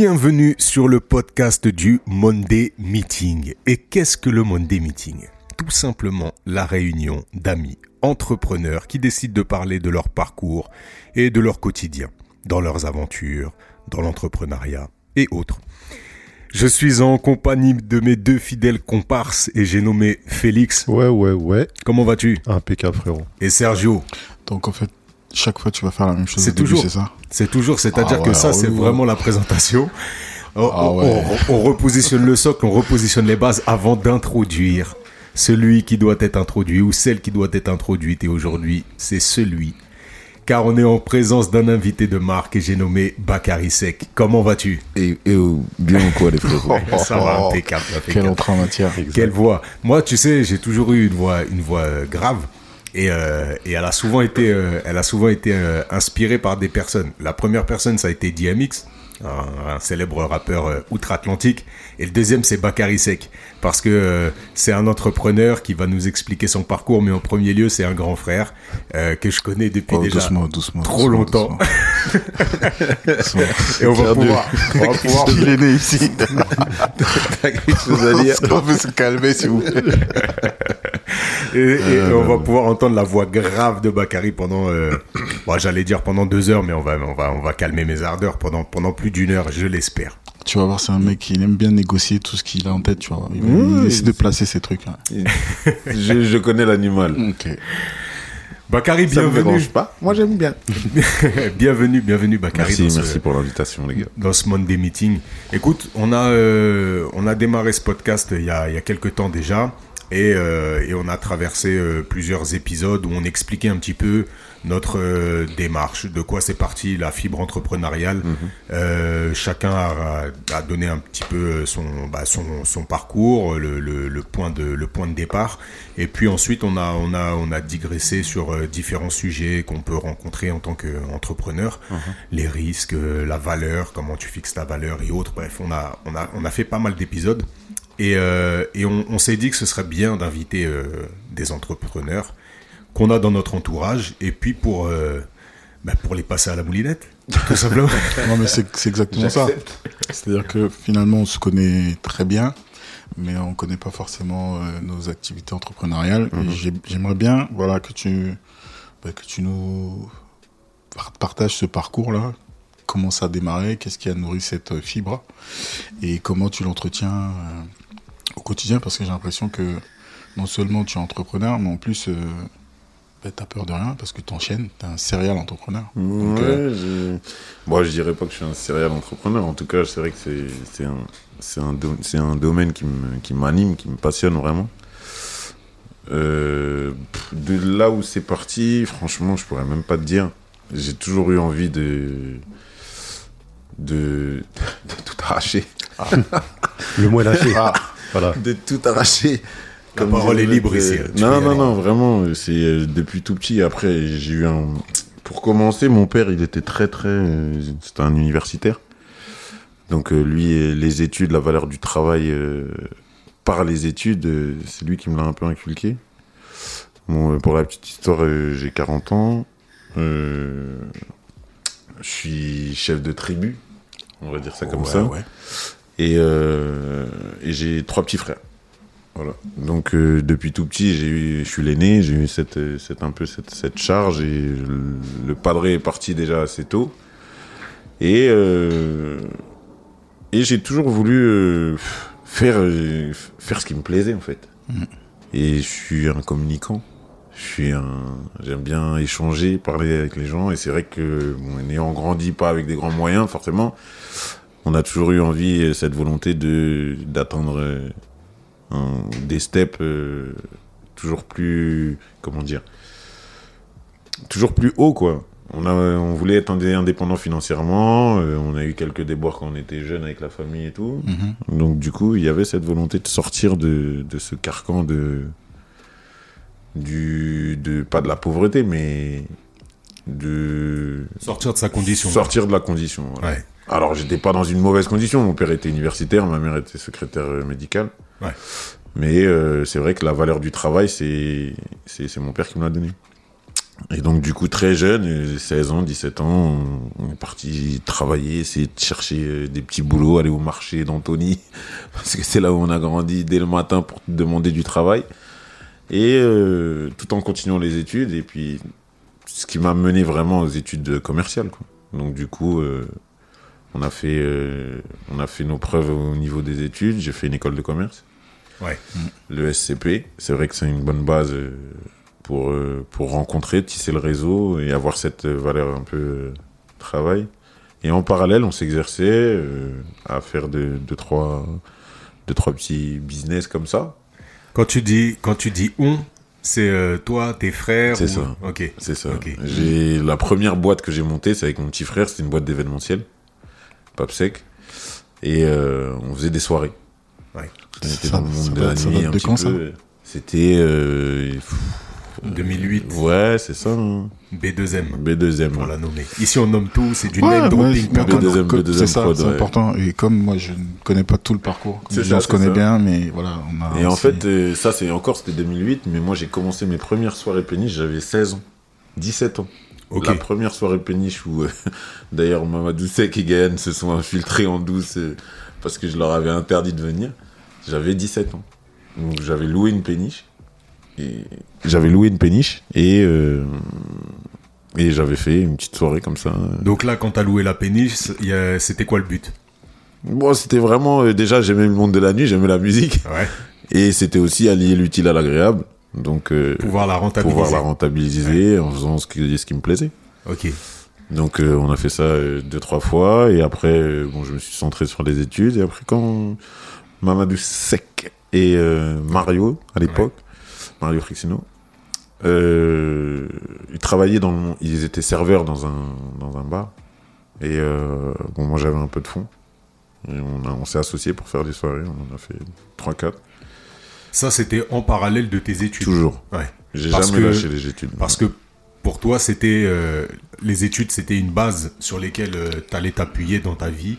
Bienvenue sur le podcast du Monday Meeting. Et qu'est-ce que le Monday Meeting? Tout simplement la réunion d'amis entrepreneurs qui décident de parler de leur parcours et de leur quotidien, dans leurs aventures, dans l'entrepreneuriat et autres. Je suis en compagnie de mes deux fidèles comparses et j'ai nommé Félix. Ouais, ouais, ouais. Comment vas-tu? Impeccable, frérot. Et Sergio. Donc en fait, chaque fois tu vas faire la même chose. C'est au toujours. c'est ça. C'est toujours, c'est-à-dire Ah que ça, c'est relou, vraiment la présentation. On, Ah on- ouais. on- on repositionne le socle, on repositionne les bases avant d'introduire celui qui doit être introduit ou celle qui doit être introduite. Et aujourd'hui, c'est celui. Car on est en présence d'un invité de marque et j'ai nommé Bakary Sek. Comment vas-tu? Et, et euh, bien ou quoi, les frérots Ça va, impeccable, Quelle entrée en matière. Quelle voix Moi, tu sais, j'ai toujours eu une voix, une voix grave. Et, euh, et elle a souvent été, euh, elle a souvent été euh, inspirée par des personnes. La première personne, ça a été DMX, un, un célèbre rappeur euh, outre-Atlantique. Et le deuxième, c'est Bakary Sek, parce que euh, c'est un entrepreneur qui va nous expliquer son parcours. Mais en premier lieu, c'est un grand frère euh, que je connais depuis Oh, déjà doucement, doucement. trop doucement, longtemps. Et on va pouvoir, on va pouvoir Il est né ici. T'as quelque chose à dire Est-ce qu'on peut se calmer, s'il vous plaît Et, et on va pouvoir entendre la voix grave de Bakary pendant, euh, bon, j'allais dire pendant deux heures, mais on va, on va, on va calmer mes ardeurs pendant, pendant plus d'une heure, je l'espère. Tu vas voir, c'est un mec qui aime bien négocier tout ce qu'il a en tête, tu vois. Il, essaie de placer ses trucs. hein. je, je connais l'animal. Ok. Bakary, Ça me bienvenue. dérange pas. Moi, j'aime bien. bienvenue, bienvenue Bakary. Merci, ce- merci pour l'invitation, les gars. dans ce Monday Meeting. Écoute, on a, euh, on a démarré ce podcast il y a, il y a quelques temps déjà et, euh, et on a traversé euh, plusieurs épisodes où on expliquait un petit peu notre euh, démarche, de quoi c'est parti la fibre entrepreneuriale. Euh, chacun a, a donné un petit peu son, bah, son, son parcours, le, le, le point de, le point de départ. Et puis ensuite, on a, on a, on a digressé sur euh, différents sujets qu'on peut rencontrer en tant qu'entrepreneur. Les risques, euh, la valeur, comment tu fixes ta valeur et autres. Bref, on a, on a, on a fait pas mal d'épisodes. Et, euh, et on, on s'est dit que ce serait bien d'inviter euh, des entrepreneurs qu'on a dans notre entourage et puis pour, euh, bah, pour les passer à la moulinette, tout simplement. Non, mais c'est c'est exactement ça. C'est-à-dire que finalement, on se connaît très bien, mais on connaît pas forcément euh, nos activités entrepreneuriales. Mhm. Et j'ai- j'aimerais bien, voilà, que tu, bah, que tu nous par- partages ce parcours-là. Comment ça a démarré? Qu'est-ce qui a nourri cette fibre? Et comment tu l'entretiens euh, au quotidien Parce que j'ai l'impression que non seulement tu es entrepreneur, mais en plus, euh, bah, t'as peur de rien parce que t'enchaînes. T'es un serial entrepreneur. Ouais, euh, je... Bon, je dirais pas que je suis un serial entrepreneur. En tout cas, c'est vrai que c'est c'est un, c'est un, do- c'est un domaine qui me- qui m'anime, qui me passionne vraiment. Euh, de là où c'est parti, franchement, je pourrais même pas te dire. J'ai toujours eu envie de, de, de tout arracher. Le mot est lâché. Voilà. De tout arracher. La Comme parole est libre ici, euh, Non, non, non, vraiment, c'est euh, depuis tout petit. Après, j'ai eu un. Pour commencer, mon père, il était très, très. euh, C'était un universitaire. Donc, lui, les études, la valeur du travail euh, par les études, c'est lui qui me l'a un peu inculqué. Bon, pour la petite histoire, j'ai 40 ans. Euh, je suis chef de tribu, on va dire ça comme ouais, ça. ouais. Et, euh, et j'ai trois petits frères. Voilà. Donc euh, depuis tout petit, j'ai eu, je suis l'aîné, j'ai eu cette, cette un peu cette, cette charge et le, le padré est parti déjà assez tôt. Et euh, et j'ai toujours voulu faire faire ce qui me plaisait en fait. Et je suis un communicant. Je suis un, j'aime bien échanger, parler avec les gens. Et c'est vrai que, bon, n'ayant grandi pas avec des grands moyens, forcément, on a toujours eu envie, euh, cette volonté de d'atteindre euh, des steps euh, toujours plus, comment dire, toujours plus haut, quoi. On, a, on voulait être indé- indépendant financièrement, euh, on a eu quelques déboires quand on était jeune avec la famille et tout. Mhm. Donc du coup, il y avait cette volonté de sortir de, de ce carcan de, du, de, pas de la pauvreté, mais de Sortir de sa condition. sortir de la condition. voilà. Ouais. Alors, j'étais pas dans une mauvaise condition. Mon père était universitaire, ma mère était secrétaire euh, médicale. Ouais. Mais euh, c'est vrai que la valeur du travail, c'est mon père qui me l'a donné. Et donc, du coup, très jeune, 16 ans, 17 ans, on est parti travailler, essayer de chercher euh, des petits boulots, aller au marché d'Antony, parce que c'est là où on a grandi dès le matin pour demander du travail. Et euh, tout en continuant les études, et puis ce qui m'a mené vraiment aux études commerciales. Quoi. Donc, du coup, euh, on, a fait, euh, on a fait nos preuves au niveau des études. J'ai fait une école de commerce. Ouais. Le SCP, c'est vrai que c'est une bonne base euh, pour, euh, pour rencontrer, tisser le réseau et avoir cette valeur un peu travail. Et en parallèle, on s'exerçait à faire deux, deux, trois, deux, trois petits business comme ça. Quand tu dis, quand tu dis on, c'est toi, tes frères C'est ou- ça. Ok. C'est ça. J'ai la première boîte que j'ai montée, c'est avec mon petit frère. C'était une boîte d'événementiel, Papsec, et euh, on faisait des soirées. Ouais. On était Ça- dans le ça monde de date- la ça nuit date un de petit quand, ça peu. C'était euh, 2008. ouais, c'est ça. hein. B2M. B2M. Pour la nommer. Ici, on nomme tout, c'est du Ouais, name ouais, dropping. comme- le deuxième c'est ça, c'est ouais. important. Et comme moi, je ne connais pas tout le parcours, comme ça, gens se connaît ça. bien, mais voilà, on a. Et en fait, euh, ça, c'est encore, c'était 2008, mais moi, j'ai commencé mes premières soirées péniches, j'avais 16 ans. 17 ans. Ok. La première soirée péniche où, euh, d'ailleurs, Mamadou Sek et Gaël se sont infiltrés en douce euh, parce que je leur avais interdit de venir. J'avais 17 ans. Donc, j'avais loué une péniche. Et j'avais loué une péniche et, euh, et j'avais fait une petite soirée comme ça. Donc là, quand t'as loué la péniche, a- c'était quoi le but? Bon, c'était vraiment, déjà, j'aimais le monde de la nuit, j'aimais la musique. Ouais. Et c'était aussi allier l'utile à l'agréable. Donc, euh, Pouvoir la rentabiliser. pouvoir la rentabiliser en faisant ce qui, ce qui me plaisait. Ok. Donc euh, on a fait ça euh, deux trois fois. Et après euh, bon je me suis centré sur les études. Et après quand Mamadou Sec et euh, Mario à l'époque Mario Frixino euh, ils travaillaient dans ils étaient serveurs dans un dans un bar. Et euh, bon moi j'avais un peu de fonds et on on s'est associés pour faire des soirées. On en a fait trois quatre Ça, c'était en parallèle de tes études. toujours Ouais. j'ai Parce jamais que- lâché les études Parce que pour toi, c'était euh, les études, c'était une base sur lesquelles tu allais t'appuyer dans ta vie,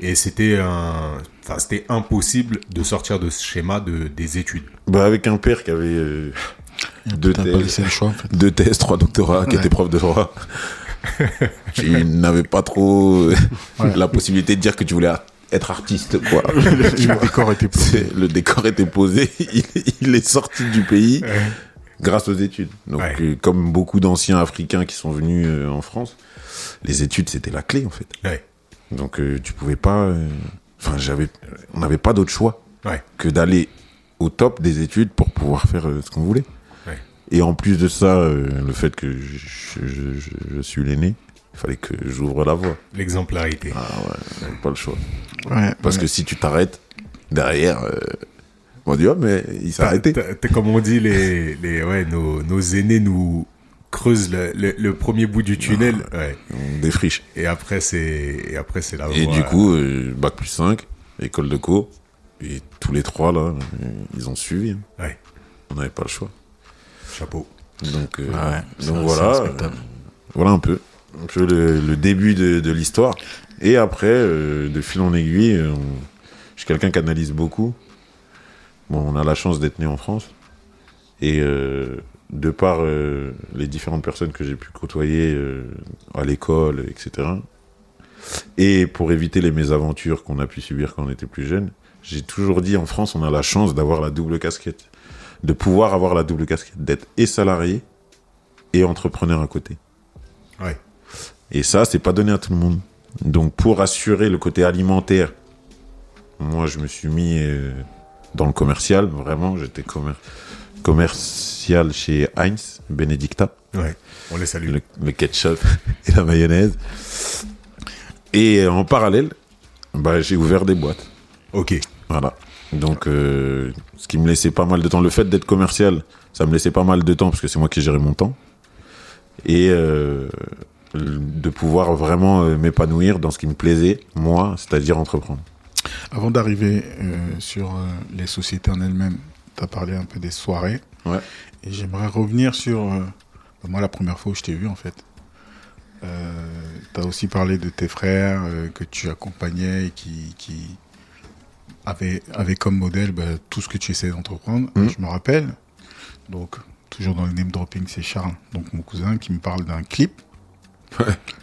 et c'était un, enfin, c'était impossible de sortir de ce schéma de des études. bah avec un père qui avait euh, deux thèses laissé le choix, en fait. deux thèses, trois doctorats, qui Ouais. était prof de droit. tu n'avais pas trop euh, la possibilité de dire que tu voulais être artiste, quoi. le décor était posé. Le décor était posé, il, il est sorti du pays grâce aux études. Donc, Ouais. euh, comme beaucoup d'anciens Africains qui sont venus euh, en France, les études c'était la clé en fait. Ouais. Donc, euh, tu pouvais pas. euh, Enfin, j'avais, on n'avait pas d'autre choix que d'aller au top des études pour pouvoir faire ce qu'on voulait. Et en plus de ça, le fait que je, je, je- je suis l'aîné, il fallait que j'ouvre la voie. L'exemplarité. Ah ouais, j'avais pas le choix. Ouais, Parce ouais. que si tu t'arrêtes, derrière, euh, on dit, oh, mais il s'est arrêté. comme on dit, les, les, ouais, nos, nos aînés nous creusent le, le, le premier bout du tunnel, ouais. On défriche. Et après, c'est, et après, c'est la Et voie. du coup, euh, bac plus 5, école de co, et tous les trois, là, euh, ils ont suivi. hein. Ouais. On n'avait pas le choix. Chapeau. Donc, euh, Ouais, voilà, euh, voilà un peu, un peu le, le début de, de l'histoire. Et après, euh, de fil en aiguille, euh, on- je suis quelqu'un qui analyse beaucoup. Bon, on a la chance d'être né en France. Et euh, de par euh, les différentes personnes que j'ai pu côtoyer euh, à l'école, etc. Et pour éviter les mésaventures qu'on a pu subir quand on était plus jeune, j'ai toujours dit en France, on a la chance d'avoir la double casquette. De pouvoir avoir la double casquette, d'être et salarié et entrepreneur à côté. Ouais. Et ça, c'est pas donné à tout le monde. Donc, pour assurer le côté alimentaire, moi, je me suis mis euh, dans le commercial. Vraiment, j'étais commer- commercial chez Heinz, Benedicta, Ouais. On les salue. le, le ketchup et la mayonnaise. Et en parallèle, bah, j'ai ouvert des boîtes. Ok. Voilà. Donc, euh, ce qui me laissait pas mal de temps. Le fait d'être commercial, ça me laissait pas mal de temps parce que c'est moi qui gérais mon temps. Et euh, de pouvoir vraiment euh, m'épanouir dans ce qui me plaisait, moi, c'est-à-dire entreprendre. Avant d'arriver euh, sur euh, les sociétés en elles-mêmes, tu as parlé un peu des soirées. Ouais. Et j'aimerais revenir sur, euh, bah, moi, la première fois où je t'ai vu, en fait. tu as aussi parlé de tes frères euh, que tu accompagnais et qui, qui avaient, avaient comme modèle bah, tout ce que tu essayais d'entreprendre. Mhm. Je me rappelle. Donc, toujours dans le name dropping, c'est Charles, donc mon cousin, qui me parle d'un clip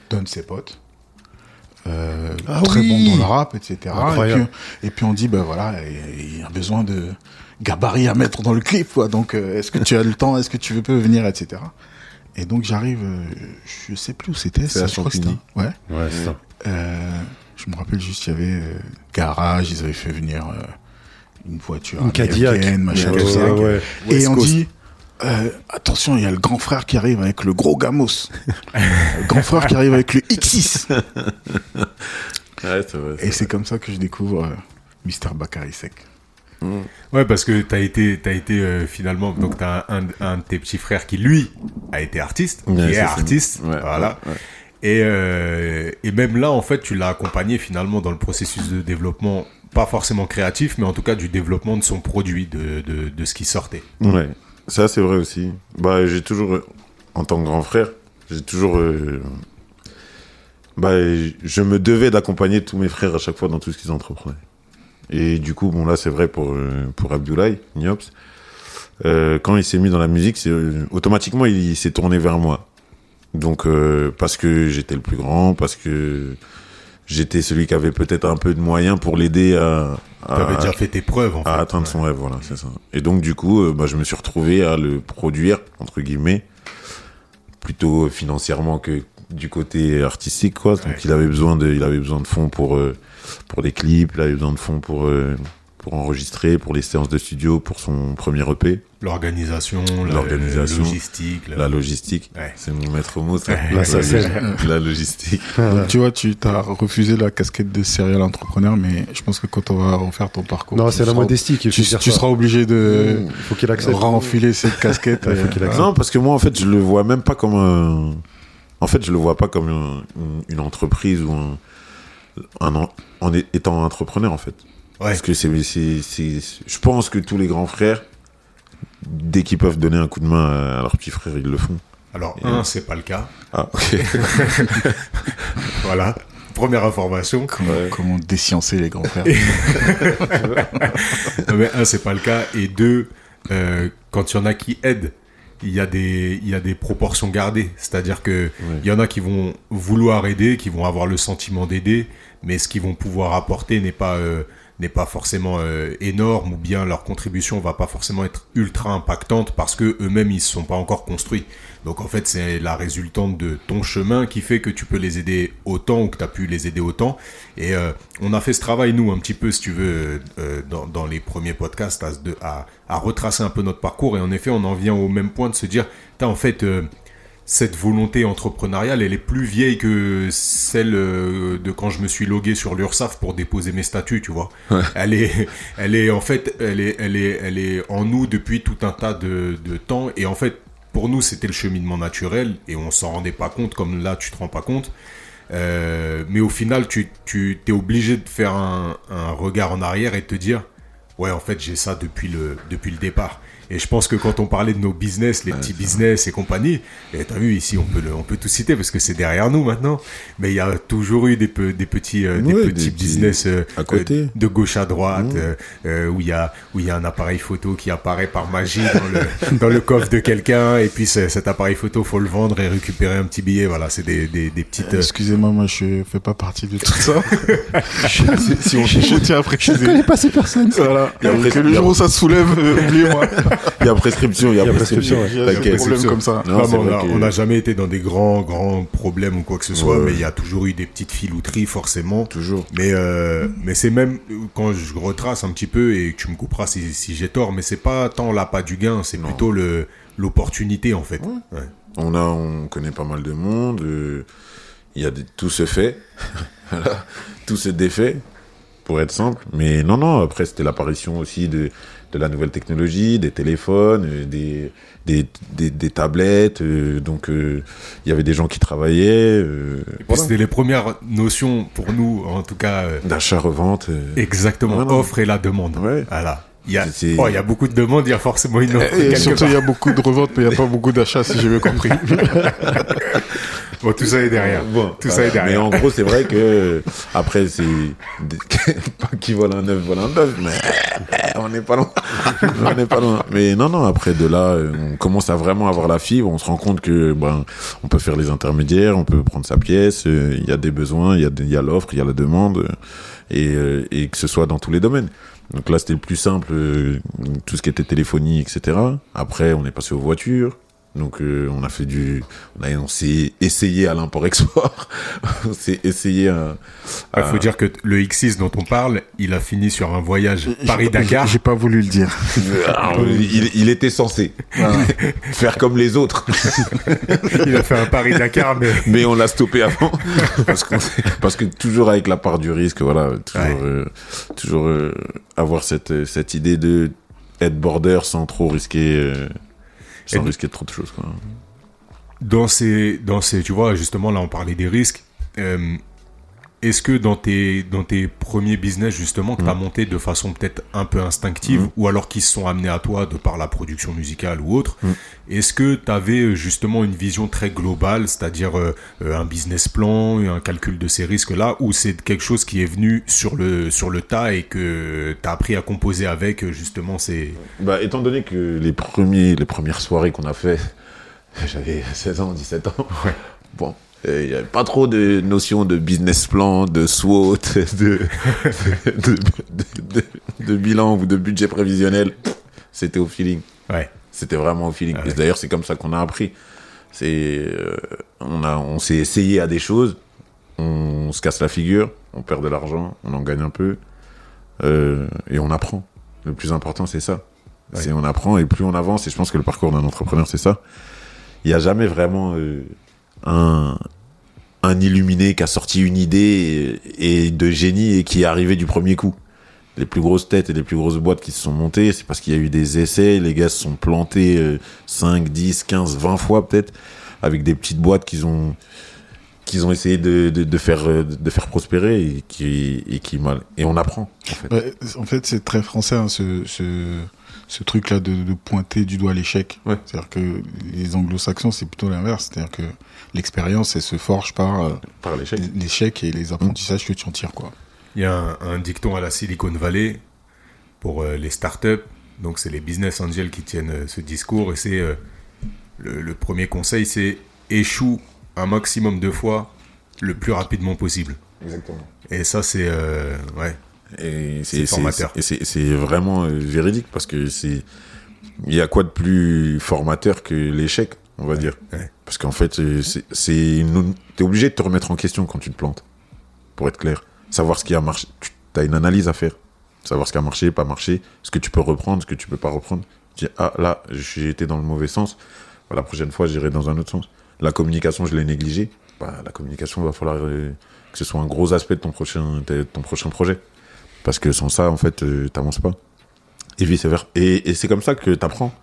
d'un de ses potes. Euh, Ah très oui. bon dans le rap, etc. Et puis, et puis on dit, ben voilà, il y a besoin de gabarit à mettre dans le clip, quoi. Donc, euh, est-ce que tu as le temps, est-ce que tu veux venir, etc. Et donc j'arrive, euh, je sais plus où c'était, C'est à ça, je crois que c'était- Champigny. Ouais. Ouais, c'est ça. Euh, je me rappelle juste, il y avait euh, garage, ils avaient fait venir une voiture Une Cadillac. machin, Ouais, ouais, ouais. Et West on Coast. dit, euh, attention, il y a le grand frère qui arrive avec le gros gamos. le grand frère qui arrive avec le X6. Ouais, c'est vrai. Et c'est comme ça que je découvre euh, Mister Bakary Sek. Ouais, parce que t'as été, t'as été euh, finalement, donc t'as un, un, un de tes petits frères qui lui a été artiste, Ouais, qui est artiste, Ouais, voilà. ouais, ouais. Et euh, et même là, en fait, tu l'as accompagné finalement dans le processus de développement, pas forcément créatif, mais en tout cas du développement de son produit, de de, de ce qui sortait. Ouais, ça c'est vrai aussi. Bah, j'ai toujours, en tant que grand frère, j'ai toujours, euh, bah, je me devais d'accompagner tous mes frères à chaque fois dans tout ce qu'ils entreprenaient. Et du coup, bon là, c'est vrai pour euh, pour Abdoulaye Niops. Euh, quand il s'est mis dans la musique, c'est automatiquement il, s'est tourné vers moi. Donc parce que j'étais le plus grand, parce que j'étais celui qui avait peut-être un peu de moyens pour l'aider à, à, T'avais déjà fait tes preuves, en fait. à atteindre son rêve, voilà, c'est ça. Et donc, du coup, euh, bah, je me suis retrouvé à le produire, entre guillemets, plutôt financièrement que du côté artistique, quoi. Donc, Ouais. il avait besoin de, il avait besoin de fonds pour, euh, pour les clips, il avait besoin de fonds pour, euh, pour enregistrer, pour les séances de studio, pour son premier EP, L'organisation, la- L'organisation, la logistique. la- la logistique. Ouais. C'est mon maître mot, ça. Ouais. La logistique. Donc, tu vois, tu t'as refusé la casquette de serial entrepreneur, mais je pense que quand on va refaire ton parcours, Non, tu c'est la seras- modestie qui Tu, tu seras obligé de Il faut qu'il accepte. renfiler cette casquette. Ouais, faut qu'il accepte. Non, parce que moi, en fait, je le vois même pas comme un. En fait, je le vois pas comme un- une, une entreprise ou un. un en, en étant entrepreneur, en fait. Ouais. Parce que c'est, je pense que tous les grands frères, dès qu'ils peuvent donner un coup de main à leur petit frère, ils le font. Alors, Et- un, c'est pas le cas. Ah, ok. Voilà. Première information. Comment, comment désciencer les grands frères Non, mais un, c'est pas le cas. Et deux, euh, quand il y en a qui aident, il y a des, il y a des proportions gardées. C'est-à-dire que il y en a qui vont vouloir aider, qui vont avoir le sentiment d'aider, mais ce qu'ils vont pouvoir apporter n'est pas, euh, n'est pas forcément euh, énorme ou bien leur contribution va pas forcément être ultra impactante parce que eux-mêmes ils se sont pas encore construits. Donc en fait c'est la résultante de ton chemin qui fait que tu peux les aider autant ou que tu as pu les aider autant. Et euh, on a fait ce travail nous un petit peu si tu veux euh, dans, les premiers podcasts à, à, à retracer un peu notre parcours et en effet on en vient au même point de se dire, en fait cette volonté entrepreneuriale, elle est plus vieille que celle euh, de quand je me suis logué sur l'URSSAF pour déposer mes statuts, tu vois. Elle est, elle est en fait, elle est, elle est, elle est en nous depuis tout un tas de, de temps. Et en fait, pour nous, c'était le cheminement naturel et on s'en rendait pas compte, comme là, tu te rends pas compte. Euh, mais au final, tu, tu es obligé de faire un, un regard en arrière et de te dire, ouais, en fait, j'ai ça depuis le, depuis le départ. Et je pense que quand on parlait de nos business, les petits business et compagnie, et t'as vu ici, on peut le, on peut tout citer parce que c'est derrière nous maintenant. Mais il y a toujours eu des, pe- des petits, euh, des Ouais, petits des business euh, à côté. euh, de gauche à droite, Mmh. euh, euh, où il y a, où il y a un appareil photo qui apparaît par magie dans le, dans le coffre de quelqu'un, et puis cet appareil photo, faut le vendre et récupérer un petit billet. Voilà, c'est des, des, des petites. euh, Excusez-moi, moi je fais pas partie de tout ça. si, on je tiens à préciser. Je ne connais pas ces personnes. Voilà. Et après, que le jour où ça se soulève, euh, oubliez-moi. Il y a prescription, il y a, Il y a prescription. Il y a des T'inquiète. problèmes comme ça. Non, on que- n'a jamais été dans des grands, grands problèmes ou quoi que ce soit, Ouais. mais il y a toujours eu des petites filouteries, forcément. Toujours. Mais, euh, mais c'est même quand je retrace un petit peu et que tu me couperas si, si j'ai tort, mais c'est pas tant l'appât du gain, c'est plutôt le l'opportunité en fait. Ouais. On a, on connaît pas mal de monde. euh, Il y a des, tout se fait, tout se défait, pour être simple. Mais non, non. Après, c'était l'apparition aussi de de la nouvelle technologie, des téléphones, euh, des des, des, des tablettes. euh, donc, euh, il y avait des gens qui travaillaient. voilà. c'était les premières notions pour nous, en tout cas. D'achat revente. euh, Exactement, Voilà. offre et la demande. Ouais. Voilà. Il y, a, oh, il y a beaucoup de demandes, il y a forcément une offre Et quelque surtout, part. il y a beaucoup de reventes, mais il n'y a pas beaucoup d'achats, si j'ai bien compris. Bon, tout ça est derrière. Bon, tout ça est Mais derrière. en gros, c'est vrai que après, c'est pas qui vole un œuf, vole un bœuf, mais on n'est pas loin. on n'est pas loin. Mais non, non. Après de là, euh, on commence à vraiment avoir la fibre. On se rend compte que ben, on peut faire les intermédiaires, on peut prendre sa pièce. euh, Il y a des besoins, il y a, y a l'offre, il y a la demande, euh, et, euh, et que ce soit dans tous les domaines. Donc là, c'était le plus simple, euh, tout ce qui était téléphonie, etc. Après, on est passé aux voitures. Donc euh, on a fait du, on, a- on s'est essayé à l'import-export, on s'est essayé à, Il à- faut dire que le X6 dont on parle, il a fini sur un voyage Paris-Dakar. J'ai pas voulu le dire. Alors, il, il était censé faire comme les autres, Il a fait un Paris-Dakar, mais mais on l'a stoppé avant parce, sait- parce que toujours avec la part du risque, voilà, toujours, Ouais. euh, toujours euh, avoir cette cette idée de être border sans trop risquer, euh, sans Et- risquer trop de choses. Quoi. dans ces, dans ces, tu vois, justement, là, on parlait des risques. Euh, Est-ce que dans tes, dans tes premiers business, justement, que tu as monté de façon peut-être un peu instinctive, Mhm. ou alors qui se sont amenés à toi de par la production musicale ou autre, Mhm. est-ce que tu avais justement une vision très globale, c'est-à-dire euh, euh, un business plan, un calcul de ces risques-là, ou c'est quelque chose qui est venu sur le, sur le tas et que tu as appris à composer avec, euh, justement, ces... Bah, étant donné que les premiers, les premières soirées qu'on a fait, j'avais 16 ans, 17 ans. Ouais. Bon. Il n'y avait pas trop de notions de business plan, de SWOT, de, de, de- de- bilan ou de budget prévisionnel. C'était au feeling. Ouais. C'était vraiment au feeling. Ah ouais. Et D'ailleurs, c'est comme ça qu'on a appris. C'est, euh, on a, on s'est essayé à des choses. On se casse la figure, on perd de l'argent, on en gagne un peu, euh, et on apprend. Le plus important, c'est ça. Ouais. C'est on apprend et plus on avance. Et je pense que le parcours d'un entrepreneur, c'est ça. Il n'y a jamais vraiment euh, un illuminé qui a sorti une idée et, de génie et qui est arrivé du premier coup. Les plus grosses têtes et les plus grosses boîtes qui se sont montées, c'est parce qu'il y a eu des essais, les gars se sont plantés euh, 5, 10, 15, 20 fois peut-être, avec des petites boîtes qu'ils ont ont essayé de, de, faire euh, de faire prospérer et qui et qui mal et on apprend en fait. C'est très français, hein, ce, ce truc-là de, de pointer du doigt l'échec. Ouais. C'est-à-dire que les anglo-saxons, c'est plutôt l'inverse. C'est-à-dire que l'expérience, elle se forge par euh, par l'échec. l'échec et les apprentissages que tu en tires, quoi. Il y a un, un dicton à la Silicon Valley pour euh, les startups. Donc, c'est les business angels qui tiennent euh, ce discours. Et c'est euh, le, le premier conseil, c'est échoue un maximum de fois le plus rapidement possible. Exactement. Et ça, c'est euh, ouais, Et C'est formateur. vraiment euh, véridique parce que c'est. Il y a quoi de plus formateur que l'échec, on va dire? ouais. Parce qu'en fait, euh, c'est- T'es obligé de te remettre en question quand tu te plantes. Pour être clair. Savoir ce qui a marché. Tu as une analyse à faire. Savoir ce qui a marché, pas marché. Ce que tu peux reprendre, ce que tu peux pas reprendre. Tu dis, ah là, j'ai été dans le mauvais sens. Bah, la prochaine fois, j'irai dans un autre sens. La communication, je l'ai négligée. Bah, la communication, va falloir euh, que ce soit un gros aspect de ton prochain, de ton prochain projet. Parce que sans ça, en fait, euh, t'avances pas. Et vice versa. Et, et c'est comme ça que t'apprends.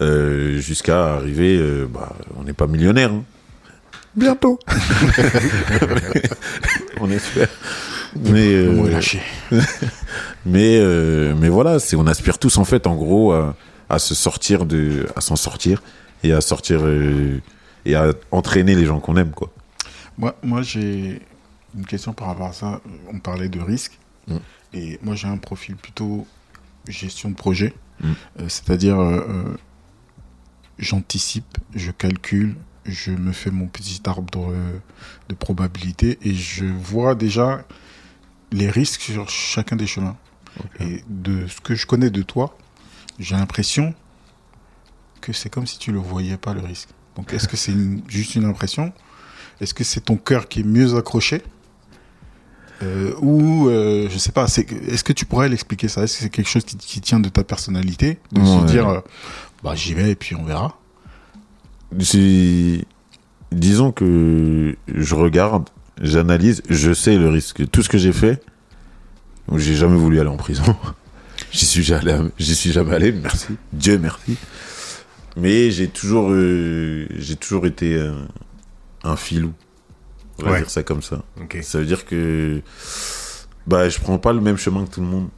Euh, Jusqu'à arriver, euh, bah, on n'est pas millionnaire. hein. Bientôt. on espère. Mais, euh, mais, euh, mais voilà, c'est, on aspire tous, en fait, en gros, à, à se sortir de, à s'en sortir et à sortir, et à entraîner les gens qu'on aime, quoi. Moi, moi j'ai une question par rapport à ça. On parlait de risque. Mm. Et moi, j'ai un profil plutôt gestion de projet. Mm. Euh, C'est-à-dire, euh, euh, j'anticipe, je calcule, je me fais mon petit arbre de, probabilité et je vois déjà les risques sur chacun des chemins. Et de ce que je connais de toi, j'ai l'impression que c'est comme si tu le voyais pas le risque. Donc, est-ce que c'est juste une impression? Est-ce que c'est ton cœur qui est mieux accroché? Euh, Ou, euh, je sais pas, c'est- est-ce que tu pourrais l'expliquer ça? Est-ce que c'est quelque chose qui, qui tient de ta personnalité? De Ouais. se dire, euh, bah j'y vais et puis on verra C'est- Disons que je regarde, j'analyse, je sais le risque. Tout ce que j'ai fait, j'ai jamais voulu aller en prison. J'y suis jamais, j'y suis jamais allé, merci. Dieu merci. Mais j'ai toujours, j'ai toujours été un filou. On va Ouais. dire ça comme ça. Ça veut dire que, bah, je prends pas le même chemin que tout le monde.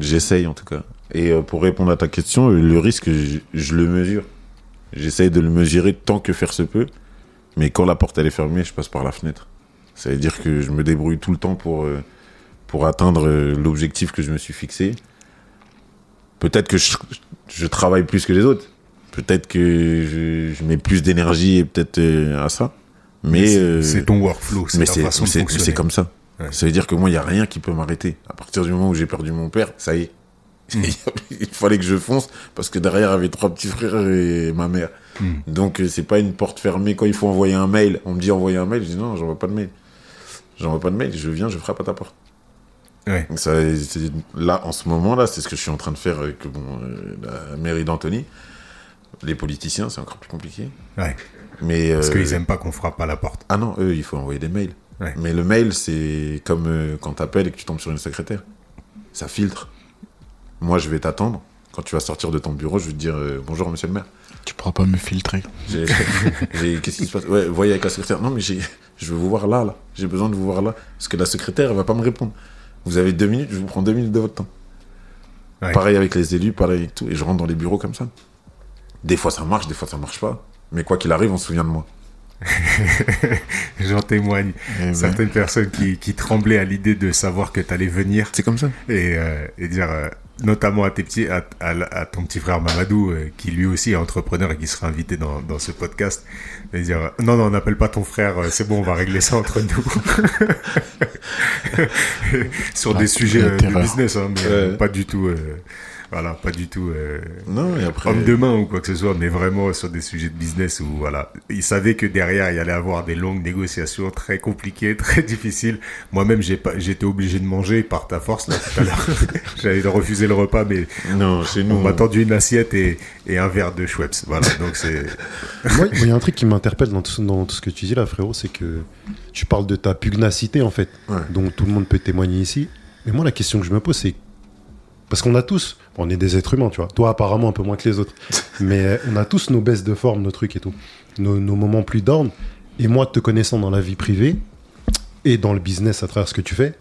J'essaye en tout cas. Et euh, pour répondre à ta question, le risque, je, je le mesure. J'essaye de le mesurer tant que faire se peut. Mais quand la porte elle est fermée, je passe par la fenêtre. Ça veut dire que je me débrouille tout le temps pour, euh, pour atteindre euh, l'objectif que je me suis fixé. Peut-être que je, je travaille plus que les autres. Peut-être que je, je mets plus d'énergie et peut-être à ça. Mais euh, c'est ton workflow, c'est ta c'est façon de c'est- fonctionner. c'est comme ça. Ouais. Ça veut dire que moi, il n'y a rien qui peut m'arrêter. À partir du moment où j'ai perdu mon père, ça y est. Mm. il fallait que je fonce parce que derrière, il y avait trois petits frères et ma mère. Mm. Donc, euh, c'est pas une porte fermée. Quand il faut envoyer un mail, on me dit envoyer un mail. Je dis non, j'envoie pas de mail. J'envoie pas de mail. Je viens, je frappe à ta porte. Ouais. Ça, là, en ce moment-là, c'est ce que je suis en train de faire avec bon, euh, la mairie d'Anthony. Les politiciens, c'est encore plus compliqué. Ouais. Mais Parce euh, qu'ils aiment pas qu'on frappe à la porte. ah non, eux, il faut envoyer des mails. Ouais. Mais le mail, c'est comme euh, quand t'appelles et que tu tombes sur une secrétaire. Ça filtre. Moi, je vais t'attendre. Quand tu vas sortir de ton bureau, je vais te dire euh, bonjour, monsieur le maire. Tu pourras pas me filtrer. Qu'est-ce qui se passe? Ouais, voyez avec la secrétaire. Non, mais je veux vous voir là, là. J'ai besoin de vous voir là. Parce que la secrétaire, elle va pas me répondre. Vous avez deux minutes, je vous prends deux minutes de votre temps. Ouais. Pareil avec les élus, pareil avec tout. Et je rentre dans les bureaux comme ça. Des fois, ça marche, des fois, ça marche pas. Mais quoi qu'il arrive, on se souvient de moi. J'en témoigne. Eh ben, Certaines personnes qui, qui tremblaient à l'idée de savoir que tu allais venir C'est comme ça. et, euh, et dire, euh, notamment à, tes petits, à, à, à ton petit frère Mamadou, euh, qui lui aussi est entrepreneur et qui sera invité dans, dans ce podcast, et dire, non, non, on n'appelle pas ton frère, c'est bon, on va régler ça entre nous. Sur La- des sujets la euh, de business, hein, mais pas du tout, voilà, pas du tout euh, Non, et après. homme de main ou quoi que ce soit, mais vraiment sur des sujets de business où voilà, il savait que derrière il y allait avoir des longues négociations très compliquées, très difficiles. Moi-même, j'ai pas, j'étais obligé de manger par ta force là tout à l'heure. J'allais refuser le repas, mais Non, chez nous. on m'a tendu une assiette et, et un verre de Schweppes. Voilà, donc c'est Moi, il y a un truc qui m'interpelle dans tout, dans tout ce que tu dis là, frérot, c'est que tu parles de ta pugnacité, en fait, Ouais. dont tout le monde peut témoigner ici. Mais moi, la question que je me pose, c'est. Parce qu'on a tous, on est des êtres humains, tu vois. Toi, apparemment, un peu moins que les autres. Mais euh, on a tous nos baisses de forme, nos trucs et tout. Nos, nos moments plus down. Et moi, te connaissant dans la vie privée et dans le business à travers ce que tu fais,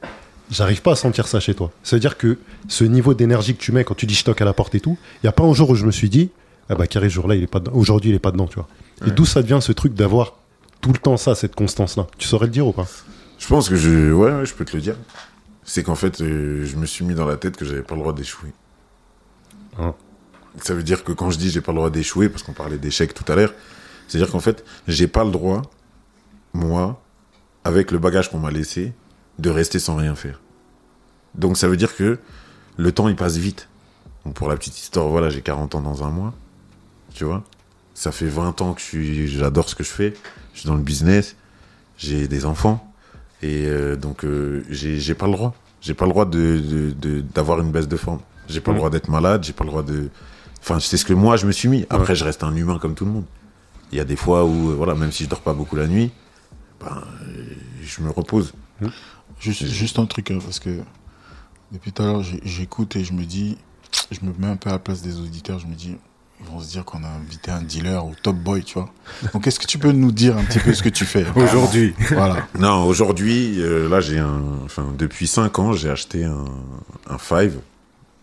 j'arrive pas à sentir ça chez toi. Ça veut dire que ce niveau d'énergie que tu mets quand tu dis je toque à la porte et tout, il y a pas un jour où je me suis dit, ah bah carré, ce jour-là, il est pas. Aujourd'hui, il est pas dedans, tu vois. Et d'où ça devient ce truc d'avoir tout le temps ça, cette constance-là? Tu saurais le dire ou pas? Je pense que je. Ouais, ouais, je peux te le dire. C'est qu'en fait, euh, je me suis mis dans la tête que j'avais pas le droit d'échouer. Hein. Ça veut dire que quand je dis j'ai pas le droit d'échouer, parce qu'on parlait d'échec tout à l'heure, c'est-à-dire qu'en fait, j'ai pas le droit, moi, avec le bagage qu'on m'a laissé, de rester sans rien faire. Donc ça veut dire que le temps il passe vite. Bon, pour la petite histoire, voilà, j'ai 40 ans dans un mois. Tu vois Ça fait 20 ans que je suis, j'adore ce que je fais. Je suis dans le business. J'ai des enfants. Et euh, donc, euh, j'ai j'ai pas le droit. J'ai pas le droit de de- de- d'avoir une baisse de forme. J'ai pas le Mhm. droit d'être malade. J'ai pas le droit de. Enfin, c'est ce que moi je me suis mis. Après, je reste un humain comme tout le monde. Il y a des fois où, euh, voilà, même si je dors pas beaucoup la nuit, ben, euh, je me repose. Juste, juste un truc, hein, parce que depuis tout à l'heure, j'écoute et je me dis, je me mets un peu à la place des auditeurs, je me dis, vont se dire qu'on a invité un dealer ou top boy, tu vois. Donc, est-ce que tu peux nous dire un petit peu ce que tu fais? Aujourd'hui. Voilà. Non, aujourd'hui, euh, là, j'ai un. Enfin, depuis 5 ans, j'ai acheté un, un Five.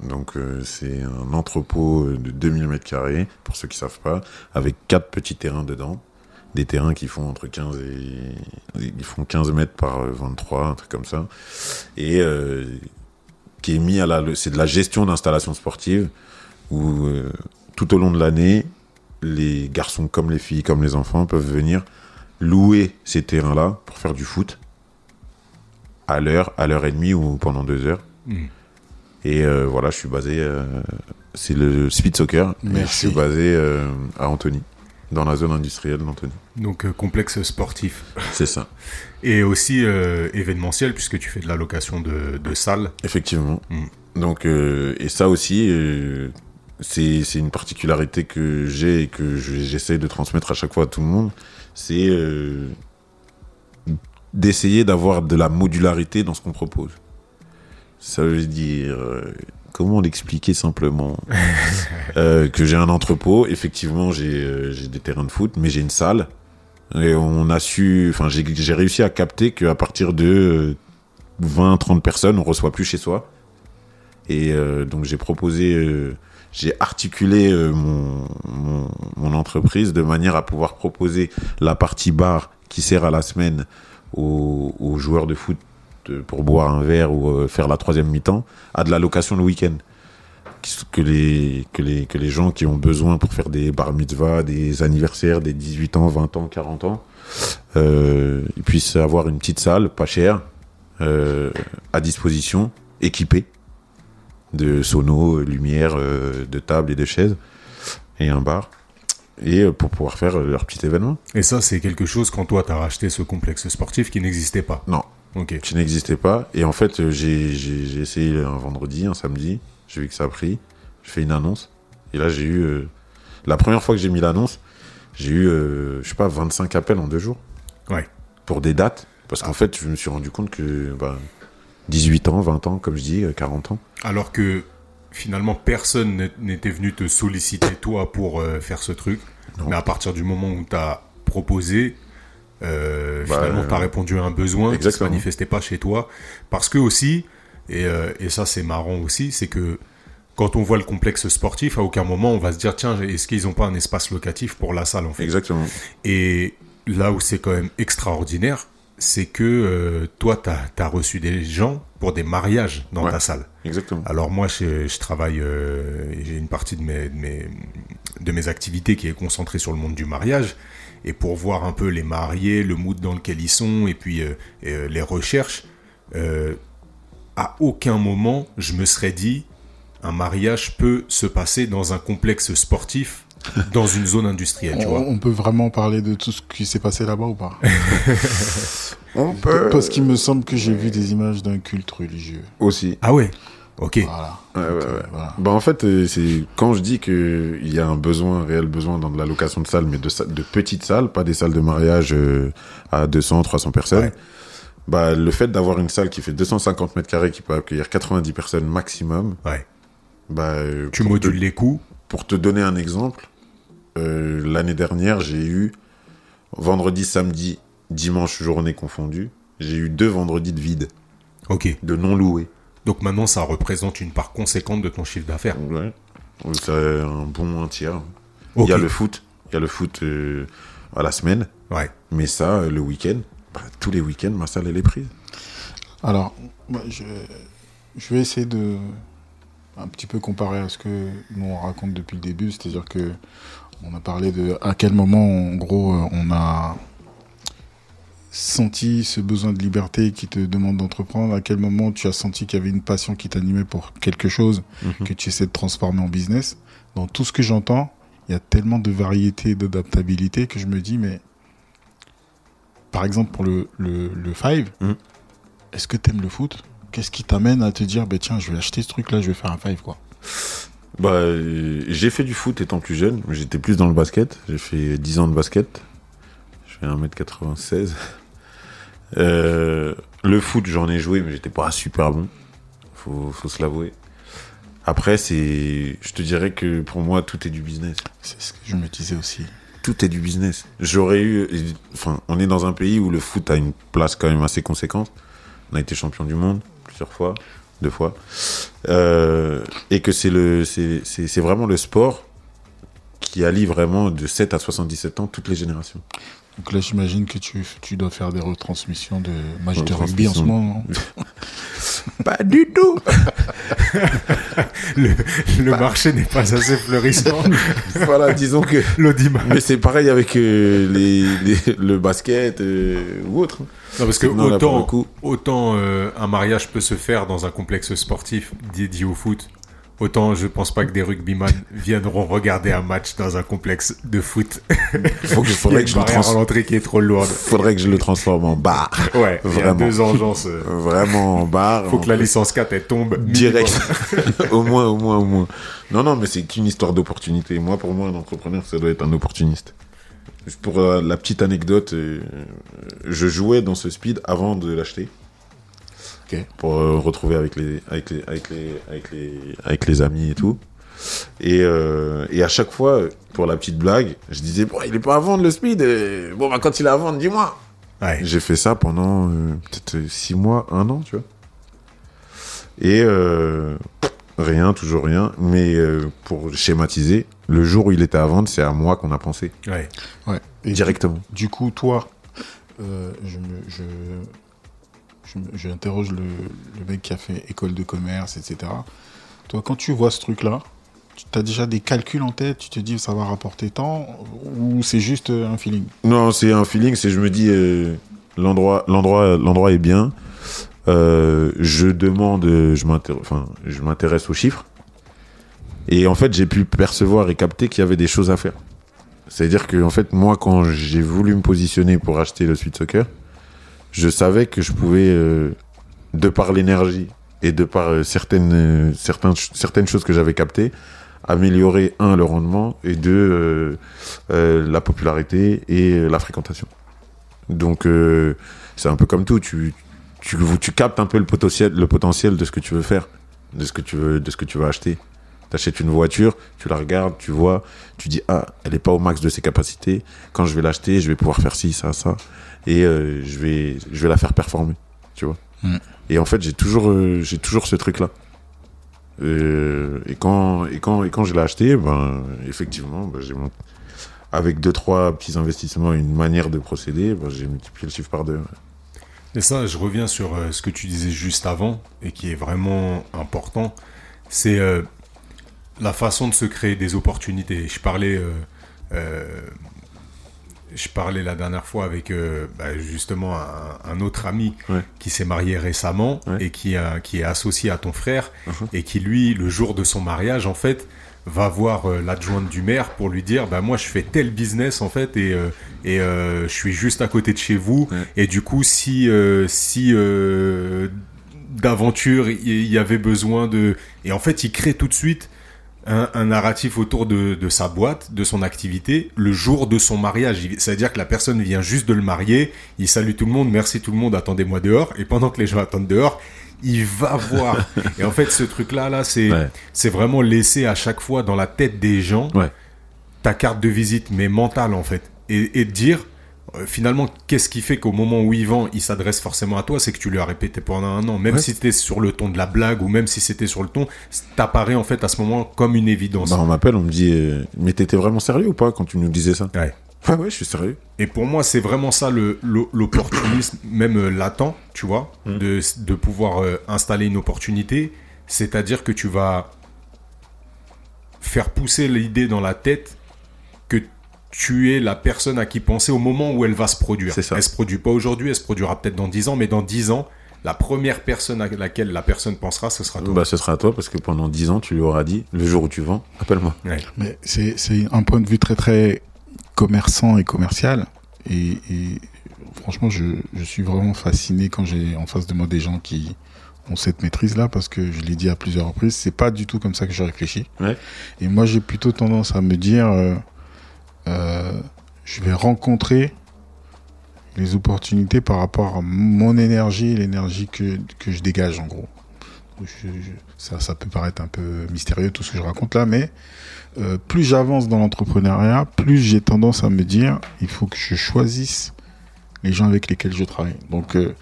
Donc, euh, c'est un entrepôt de 2000 mètres carrés, pour ceux qui savent pas, avec quatre petits terrains dedans. Des terrains qui font entre 15 et. Ils font 15 mètres par euh, 23, un truc comme ça. Et euh, qui est mis à la. C'est de la gestion d'installations sportives où euh, tout au long de l'année, les garçons comme les filles, comme les enfants peuvent venir louer ces terrains-là pour faire du foot à l'heure, à l'heure et demie ou pendant deux heures. Mm. Et euh, voilà, je suis basé, euh, c'est le speed soccer. mais Je suis basé euh, à Antony, dans la zone industrielle d'Antony. Donc complexe sportif C'est ça, et aussi événementiel puisque tu fais de la location de, de salles. effectivement. Mm. Donc, et ça aussi, c'est c'est une particularité que j'ai et que je- j'essaie de transmettre à chaque fois à tout le monde. C'est euh, d'essayer d'avoir de la modularité dans ce qu'on propose. Ça veut dire, euh, comment l'expliquer simplement Euh, Que j'ai un entrepôt, effectivement, j'ai j'ai des terrains de foot, mais j'ai une salle. Et on a su, enfin, j'ai j'ai réussi à capter qu'à partir de 20-30 personnes, on reçoit plus chez soi. Et donc j'ai proposé, j'ai articulé euh, mon, mon, mon entreprise de manière à pouvoir proposer la partie bar qui sert à la semaine aux, aux joueurs de foot euh, pour boire un verre ou euh, faire la troisième mi-temps à de la location le week-end. Que les, que, les, que les gens qui ont besoin pour faire des bar mitzvahs, des anniversaires, des 18 ans, 20 ans, 40 ans, euh, ils puissent avoir une petite salle, pas chère, euh, à disposition, équipée de sonos, lumière, euh, de tables et de chaises, et un bar, et euh, pour pouvoir faire euh, leur petit événement. Et ça, c'est quelque chose quand toi, t'as racheté ce complexe sportif qui n'existait pas. Non, Ok. qui n'existait pas. Et en fait, euh, j'ai essayé un vendredi, un samedi. J'ai vu que ça a pris. J'ai fait une annonce. Et là, j'ai eu. euh, la première fois que j'ai mis l'annonce, j'ai eu, euh, je sais pas, 25 appels en deux jours. Ouais. Pour des dates. Parce qu'en fait, je me suis rendu compte que bah, 18 ans, 20 ans, comme je dis, euh, 40 ans. Alors que finalement, personne n'était venu te solliciter toi pour euh, faire ce truc. Non. Mais à partir du moment où t'as proposé, euh, Bah, finalement, t'as euh, répondu à un besoin qui se exactement. manifestait pas chez toi. Parce que aussi, et, euh, et ça c'est marrant aussi, c'est que quand on voit le complexe sportif, à aucun moment on va se dire tiens, est-ce qu'ils ont pas un espace locatif pour la salle en fait? Exactement. Et là où c'est quand même extraordinaire, c'est que euh, toi, tu as, reçu des gens pour des mariages dans Ouais. ta salle. Exactement. Alors moi, je, je travaille, euh, j'ai une partie de mes, de, mes, de mes activités qui est concentrée sur le monde du mariage. Et pour voir un peu les mariés, le mood dans lequel ils sont, et puis euh, et, les recherches, à aucun moment je me serais dit un mariage peut se passer dans un complexe sportif, dans une zone industrielle, tu On, vois. on peut vraiment parler de tout ce qui s'est passé là-bas ou pas On peut. Parce qu'il me semble que j'ai vu des images d'un culte religieux. Aussi. Ah ouais Ok. Voilà. Ouais, ouais, Donc, ouais. voilà. Bah en fait, euh, c'est quand je dis que il y a un besoin, un réel besoin dans de la location de salles, mais de, petites salles, pas des salles de mariage euh, à 200, 300 personnes. Ouais. Bah le fait d'avoir une salle qui fait 250 mètres carrés, qui peut accueillir 90 personnes maximum, Ouais. bah euh, Tu modules te, les coûts. pour te donner un exemple, euh, l'année dernière, j'ai eu vendredi, samedi, dimanche, journée confondue, j'ai eu deux vendredis de vide, Ok. de non loués. Donc maintenant, ça représente une part conséquente de ton chiffre d'affaires. Ouais. C'est un bon un tiers. Il y a le foot, il y a le foot euh, à la semaine, Ouais. mais ça, euh, le week-end, bah, tous les week-ends, ma salle, elle est prise. Alors, je vais essayer de un petit peu comparer à ce que nous on raconte depuis le début, c'est-à-dire que on a parlé de à quel moment, en gros, euh, on a senti ce besoin de liberté qui te demande d'entreprendre, à quel moment tu as senti qu'il y avait une passion qui t'animait pour quelque chose Mhm. que tu essaies de transformer en business. Dans tout ce que j'entends, il y a tellement de variété et d'adaptabilité que je me dis, mais par exemple pour le, le, le Five, Mhm. est-ce que t'aimes le foot? Qu'est-ce qui t'amène à te dire, bah, tiens, je vais acheter ce truc-là, je vais faire un Five, quoi? Bah, j'ai fait du foot étant plus jeune, mais j'étais plus dans le basket. J'ai fait 10 ans de basket. Je fais 1m96. Euh, le foot, j'en ai joué, mais j'étais pas super bon. Faut, faut se l'avouer. Après, c'est, je te dirais que pour moi, tout est du business. C'est ce que je me disais aussi. tout est du business. J'aurais eu, enfin, on est dans un pays où le foot a une place quand même assez conséquente. On a été champion du monde plusieurs fois, deux fois, Euh, et que c'est le, c'est, vraiment le sport qui allie vraiment de 7 à 77 ans toutes les générations. Donc là, j'imagine que tu, tu dois faire des retransmissions de matchs de rugby en ce moment. non Pas du tout. Le, le marché n'est pas assez fleurissant. voilà, disons que. L'audimat. Mais c'est pareil avec euh, les, les- le basket euh, ou autre. Non, parce que autant euh, un mariage peut se faire dans un complexe sportif dédié au foot, autant je pense pas que des rugbyman viendront regarder un match dans un complexe de foot. Faut que, faudrait, une que je le barrière à trans- l'entrée qui est trop lourde. faudrait que je le transforme en bar. Ouais, il y a Vraiment. deux engences. euh, Vraiment en bar. Faut en que la licence 4 elle tombe direct. au moins, au moins, au moins. Non, non, mais c'est qu'une histoire d'opportunité. Moi, pour moi, un entrepreneur, ça doit être un opportuniste. Pour euh, la petite anecdote, euh, je jouais dans ce speed avant de l'acheter. Ok. Pour euh, retrouver avec les, avec les, avec les, avec les, avec les amis et tout. Et, euh, et à chaque fois, pour la petite blague, je disais, bon, il est pas à vendre le speed. Bon, bah, quand il est à vendre, dis-moi. Ouais. J'ai fait ça pendant euh, peut-être euh, six mois, un an, tu vois. Et euh, Rien, toujours rien. Mais euh, pour schématiser, le jour où il était à vendre, c'est à moi qu'on a pensé. Ouais. Ouais. Et Directement. Du coup, toi, euh, je, me- je, je, me- je interroge le, le mec qui a fait école de commerce, etc. Toi, quand tu vois ce truc-là, tu as déjà des calculs en tête, tu te dis ça va rapporter tant, ou c'est juste euh, un feeling? Non, c'est un feeling, c'est je me dis euh, l'endroit est bien. Euh, je demande je m'intéresse aux chiffres. Et en fait, j'ai pu percevoir et capter qu'il y avait des choses à faire. C'est-à-dire que en fait, moi quand j'ai voulu me positionner pour acheter le Sweet Soccer, je savais que je pouvais euh, de par l'énergie et de par euh, certaines euh, certaines certaines choses que j'avais captées améliorer un le rendement et deux la popularité et la fréquentation. Donc c'est un peu comme tout, tu, tu captes un peu le potentiel le potentiel de ce que tu veux faire, de ce que tu veux de ce que tu veux acheter. T'achètes une voiture, tu la regardes, tu vois, tu dis ah elle est pas au max de ses capacités. Quand je vais l'acheter, je vais pouvoir faire ci ça ça et euh, je vais je vais la faire performer, tu vois. Mm. Et en fait j'ai toujours euh, j'ai toujours ce truc là. Euh, et quand et quand et quand je l'ai acheté, ben effectivement, ben, j'ai avec deux trois petits investissements, une manière de procéder, ben, j'ai multiplié le chiffre par deux. Et ça, je reviens sur euh, ce que tu disais juste avant et qui est vraiment important. C'est euh, la façon de se créer des opportunités. Je parlais, euh, je parlais la dernière fois avec euh, bah, justement un, un autre ami Ouais. qui s'est marié récemment Ouais. et qui, est associé à ton frère Mhm. et qui lui, le jour de son mariage, en fait, va voir euh, l'adjointe du maire pour lui dire bah moi je fais tel business en fait et euh, et euh, je suis juste à côté de chez vous Ouais. et du coup si si d'aventure il y, y avait besoin de et en fait il crée tout de suite un, un narratif autour de, de sa boîte, de son activité, le jour de son mariage. C'est-à-dire que la personne vient juste de le marier, il salue tout le monde, merci tout le monde, attendez-moi dehors, et pendant que les gens attendent dehors, il va voir. et en fait, ce truc-là, là, c'est Ouais. c'est vraiment laisser à chaque fois dans la tête des gens Ouais. ta carte de visite, mais mentale en fait, et, et dire euh, finalement qu'est-ce qui fait qu'au moment où vend, il s'adresse forcément à toi, c'est que tu lui as répété pendant un an, même Ouais. si c'était sur le ton de la blague ou même si c'était sur le ton, t'apparaît en fait à ce moment comme une évidence. Bah, on m'appelle, on me dit euh, mais t'étais vraiment sérieux ou pas quand tu nous disais ça Ouais. Ouais ouais, je suis sérieux. Et pour moi, c'est vraiment ça le l'o- l'opportunisme, même euh, latent, tu vois, Mm. de, de pouvoir euh, installer une opportunité. C'est-à-dire que tu vas faire pousser l'idée dans la tête tu es la personne à qui penser au moment où elle va se produire. C'est ça. Elle se produit pas aujourd'hui, elle se produira peut-être dans 10 ans, mais dans 10 ans, la première personne à laquelle la personne pensera, ce sera toi. Bah ce sera à toi parce que pendant 10 ans tu lui auras dit le jour où tu vends, appelle-moi. Ouais. Mais c'est c'est un point de vue très très commerçant et commercial. Et, et franchement, je, je suis vraiment fasciné quand j'ai en face de moi des gens qui ont cette maîtrise-là, parce que je l'ai dit à plusieurs reprises, c'est pas du tout comme ça que je réfléchis. Ouais. Et moi, j'ai plutôt tendance à me dire, euh, euh, je vais rencontrer les opportunités par rapport à mon énergie et l'énergie que, que je dégage, en gros. Je- je- ça, ça peut paraître un peu mystérieux tout ce que je raconte là, mais euh, plus j'avance dans l'entrepreneuriat, plus j'ai tendance à me dire, il faut que je choisisse les gens avec lesquels je travaille. Donc, euh,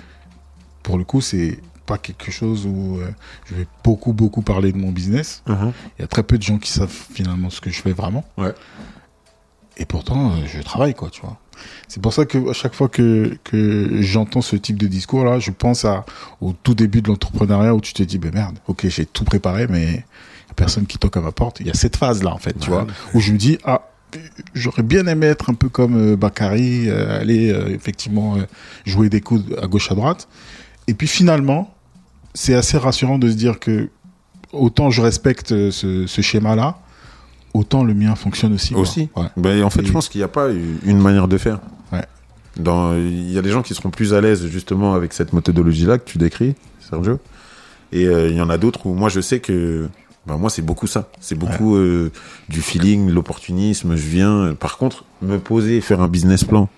pour le coup, c'est pas quelque chose où euh, je vais beaucoup, beaucoup parler de mon business. Uh-huh. Il y a très peu de gens qui savent finalement ce que je fais vraiment. Ouais. Et pourtant, euh, je travaille, quoi, tu vois. C'est pour ça que à chaque fois que, que j'entends ce type de discours là, je pense à au tout début de l'entrepreneuriat où tu te dis ben merde, ok j'ai tout préparé mais y a personne qui toque à ma porte. Il y a cette phase là en fait, tu Ouais. vois, où je me dis ah j'aurais bien aimé être un peu comme euh, Bakary, euh, aller euh, effectivement euh, jouer des coups à gauche à droite. Et puis finalement, c'est assez rassurant de se dire que autant je respecte ce, ce schéma là, autant le mien fonctionne aussi. Aussi. Ouais. Ben, en fait, Et- je pense qu'il n'y a pas une manière de faire. Ouais. Dans, il y a des gens qui seront plus à l'aise justement avec cette méthodologie-là que tu décris, Sergio. Et euh, il y en a d'autres où moi je sais que, ben, moi c'est beaucoup ça. C'est beaucoup euh, du feeling, l'opportunisme. Je viens, par contre, me poser, faire un business plan,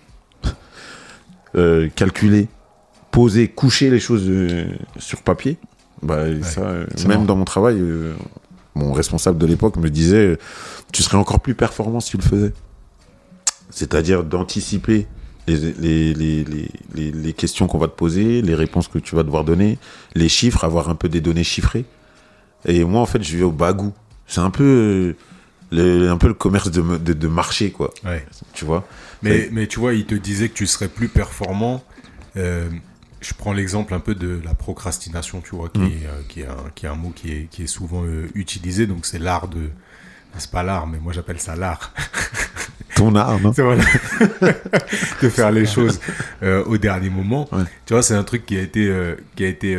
euh, calculer, poser, coucher les choses sur papier. Bah, ça, même marrant. dans mon travail, euh, mon responsable de l'époque me disait, tu serais encore plus performant si tu le faisais. C'est-à-dire d'anticiper les, les, les, les, questions qu'on va te poser, les réponses que tu vas devoir donner, les chiffres, avoir un peu des données chiffrées. Et moi, en fait, je vais au bagou. C'est un peu, le, un peu le commerce de, de, de marché, quoi. Ouais. Tu vois Mais, mais tu vois, il te disait que tu serais plus performant. Euh, je prends l'exemple un peu de la procrastination, tu vois, qui, Mm. est, euh, qui, est, un, qui est un mot qui est, qui est souvent euh, utilisé. Donc, c'est l'art de. C'est pas l'art, mais moi j'appelle ça l'art. Ton art, non C'est voilà. de faire les choses euh, au dernier moment. Ouais. Tu vois, c'est un truc qui a été, qui a été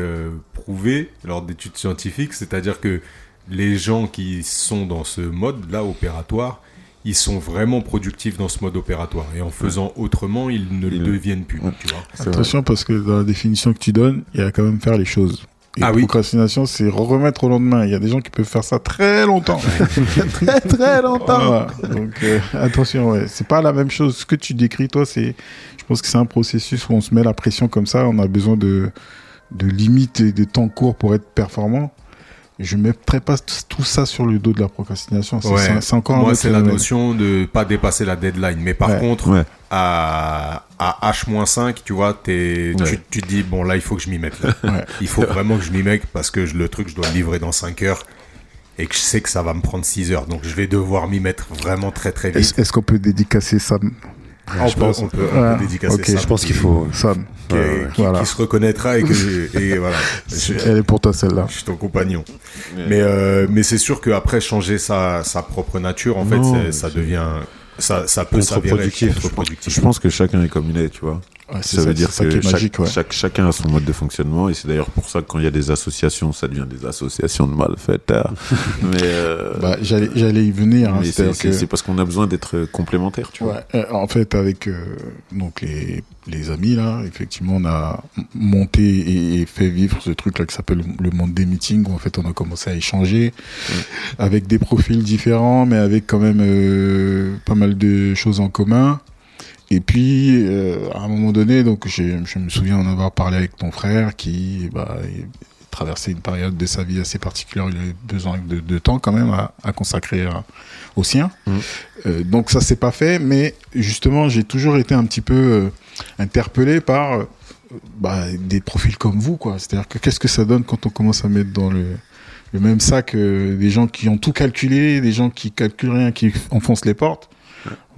prouvé lors d'études scientifiques, c'est-à-dire que les gens qui sont dans ce mode-là opératoire, ils sont vraiment productifs dans ce mode opératoire. Et en faisant autrement, ils ne le deviennent plus. Ouais. Tu vois. C'est vrai. Attention parce que dans la définition que tu donnes, il y a quand même faire les choses. Et Ah oui. procrastination, c'est remettre au lendemain. Il y a des gens qui peuvent faire ça très longtemps. très très longtemps. Voilà. Donc euh, attention, ouais. C'est pas la même chose. Ce que tu décris, toi, c'est, je pense que c'est un processus où on se met la pression comme ça. On a besoin de, de limites et de temps court pour être performant. Je ne mettrai pas tout ça sur le dos de la procrastination. C'est Ouais. c'est- c'est encore un Moi, c'est la notion de pas dépasser la deadline. Mais par Ouais. contre, Ouais. à, à H-5, tu vois, t'es, tu, Ouais. tu te dis, bon, là, il faut que je m'y mette. Il faut vraiment que je m'y mette parce que je- le truc, je dois le livrer dans 5 heures et que je sais que ça va me prendre 6 heures. Donc, je vais devoir m'y mettre vraiment très, très vite. Est-ce est-ce qu'on peut dédicacer ça on, je peut, pense. on peut, on peut dédicacer Ok, ça. Je pense qu'il qui- faut. Sam, Qui, Ouais, qui- voilà. qui se reconnaîtra et que et voilà. Je, elle est pour toi celle-là. je suis ton compagnon. Mais- Mais, euh, mais c'est sûr qu'après, changer sa, sa propre nature, en fait, Non, c'est- ça devient. Ça, ça peut s'avérer Contre-productif. contre-productif. Je pense que chacun est comme il est, tu vois. Ouais, Ça, veut dire que qui est chaque- magique, ouais. chaque- chacun a son mode de fonctionnement et c'est d'ailleurs pour ça que quand il y a des associations, ça devient des associations de malfaiteurs. mais euh, Bah, j'allais, j'allais y venir. hein, c'est c'est- que- c'est parce qu'on a besoin d'être complémentaires, tu vois. Ouais, euh, en fait, avec euh, donc les, les amis là, effectivement, on a monté et, et fait vivre ce truc là qui s'appelle le monde des meetings où en fait on a commencé à échanger avec des profils différents, mais avec quand même euh, pas mal de choses en commun. Et puis, euh, à un moment donné, donc je me souviens en avoir parlé avec ton frère qui bah, traversait une période de sa vie assez particulière. Il avait besoin de, de temps quand même à, à consacrer à- au sien. Mhm. Euh, donc ça s'est pas fait, mais justement j'ai toujours été un petit peu euh, interpellé par bah, des profils comme vous, quoi. C'est-à-dire que qu'est-ce que ça donne quand on commence à mettre dans le, le même sac des gens qui ont tout calculé, des gens qui calculent rien, qui enfoncent les portes?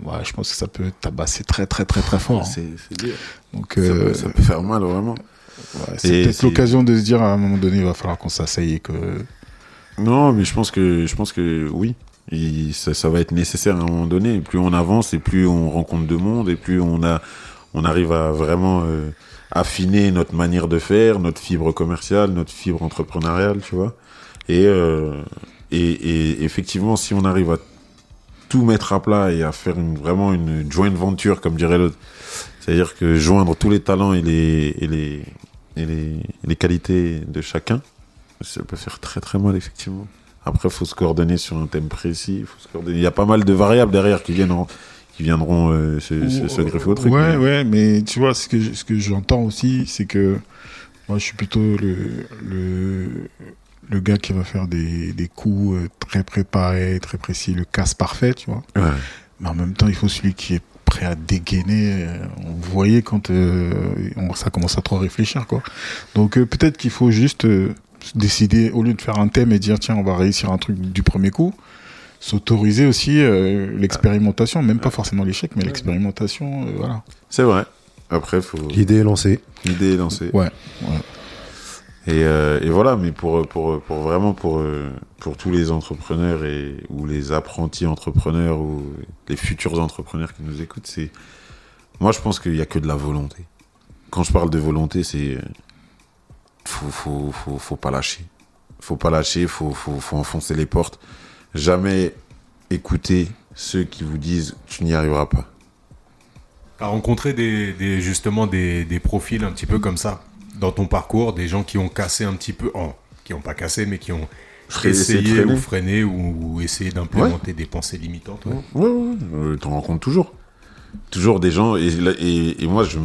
Ouais, je pense que ça peut tabasser très très très très fort. hein. C'est dur. Donc Ça, euh, peut, ça peut faire mal, vraiment. ouais, c'est peut-être l'occasion de se dire à un moment donné, il va falloir qu'on s'asseye et que Non, mais je pense que, je pense que oui. Ça, ça va être nécessaire à un moment donné. Et plus on avance et plus on rencontre de monde et plus on a, on arrive à vraiment euh, affiner notre manière de faire, notre fibre commerciale, notre fibre entrepreneuriale, tu vois. Et, euh, et, et effectivement, si on arrive à tout mettre à plat et à faire une, vraiment une joint venture, comme dirait l'autre, c'est-à-dire que joindre tous les talents et les, et les, et les, les qualités de chacun, ça peut faire très très mal, effectivement. Après, faut se coordonner sur un thème précis. Faut se coordonner. Il y a pas mal de variables derrière qui viendront, qui viendront euh, se, se, se greffer au truc. Ouais, mais- ouais, mais tu vois, ce que, ce que j'entends aussi, c'est que moi, je suis plutôt le, le, le gars qui va faire des, des coups euh, très préparés, très précis, le casse parfait, tu vois. Ouais. Mais en même temps, il faut celui qui est prêt à dégainer. euh, Vous voyez quand euh, on- ça commence à trop réfléchir, quoi. Donc euh, peut-être qu'il faut juste euh, décider, au lieu de faire un thème et dire, tiens, on va réussir un truc du premier coup, s'autoriser aussi euh, l'expérimentation, même pas forcément l'échec, mais l'expérimentation, euh, voilà. C'est vrai. Après, faut L'idée est lancée. l'idée est lancée. Ouais. Et, euh, et voilà, mais pour, pour, pour vraiment pour, euh, pour tous les entrepreneurs et, ou les apprentis entrepreneurs ou les futurs entrepreneurs qui nous écoutent, c'est. Moi, je pense qu'il n'y a que de la volonté. Quand je parle de volonté, c'est. Faut, faut, faut, faut pas lâcher. Faut pas lâcher, faut, faut, faut enfoncer les portes. Jamais écouter ceux qui vous disent tu n'y arriveras pas. T'as rencontré des, des- justement des, des profils un petit peu comme ça dans ton parcours, des gens qui ont cassé un petit peu, oh, qui ont pas cassé, mais qui ont Essayé ou freiné ou, ou essayé d'implémenter des pensées limitantes. ouais. Ouais, ouais, euh, t'en rencontres toujours. Toujours des gens, et, là- et, et moi, je,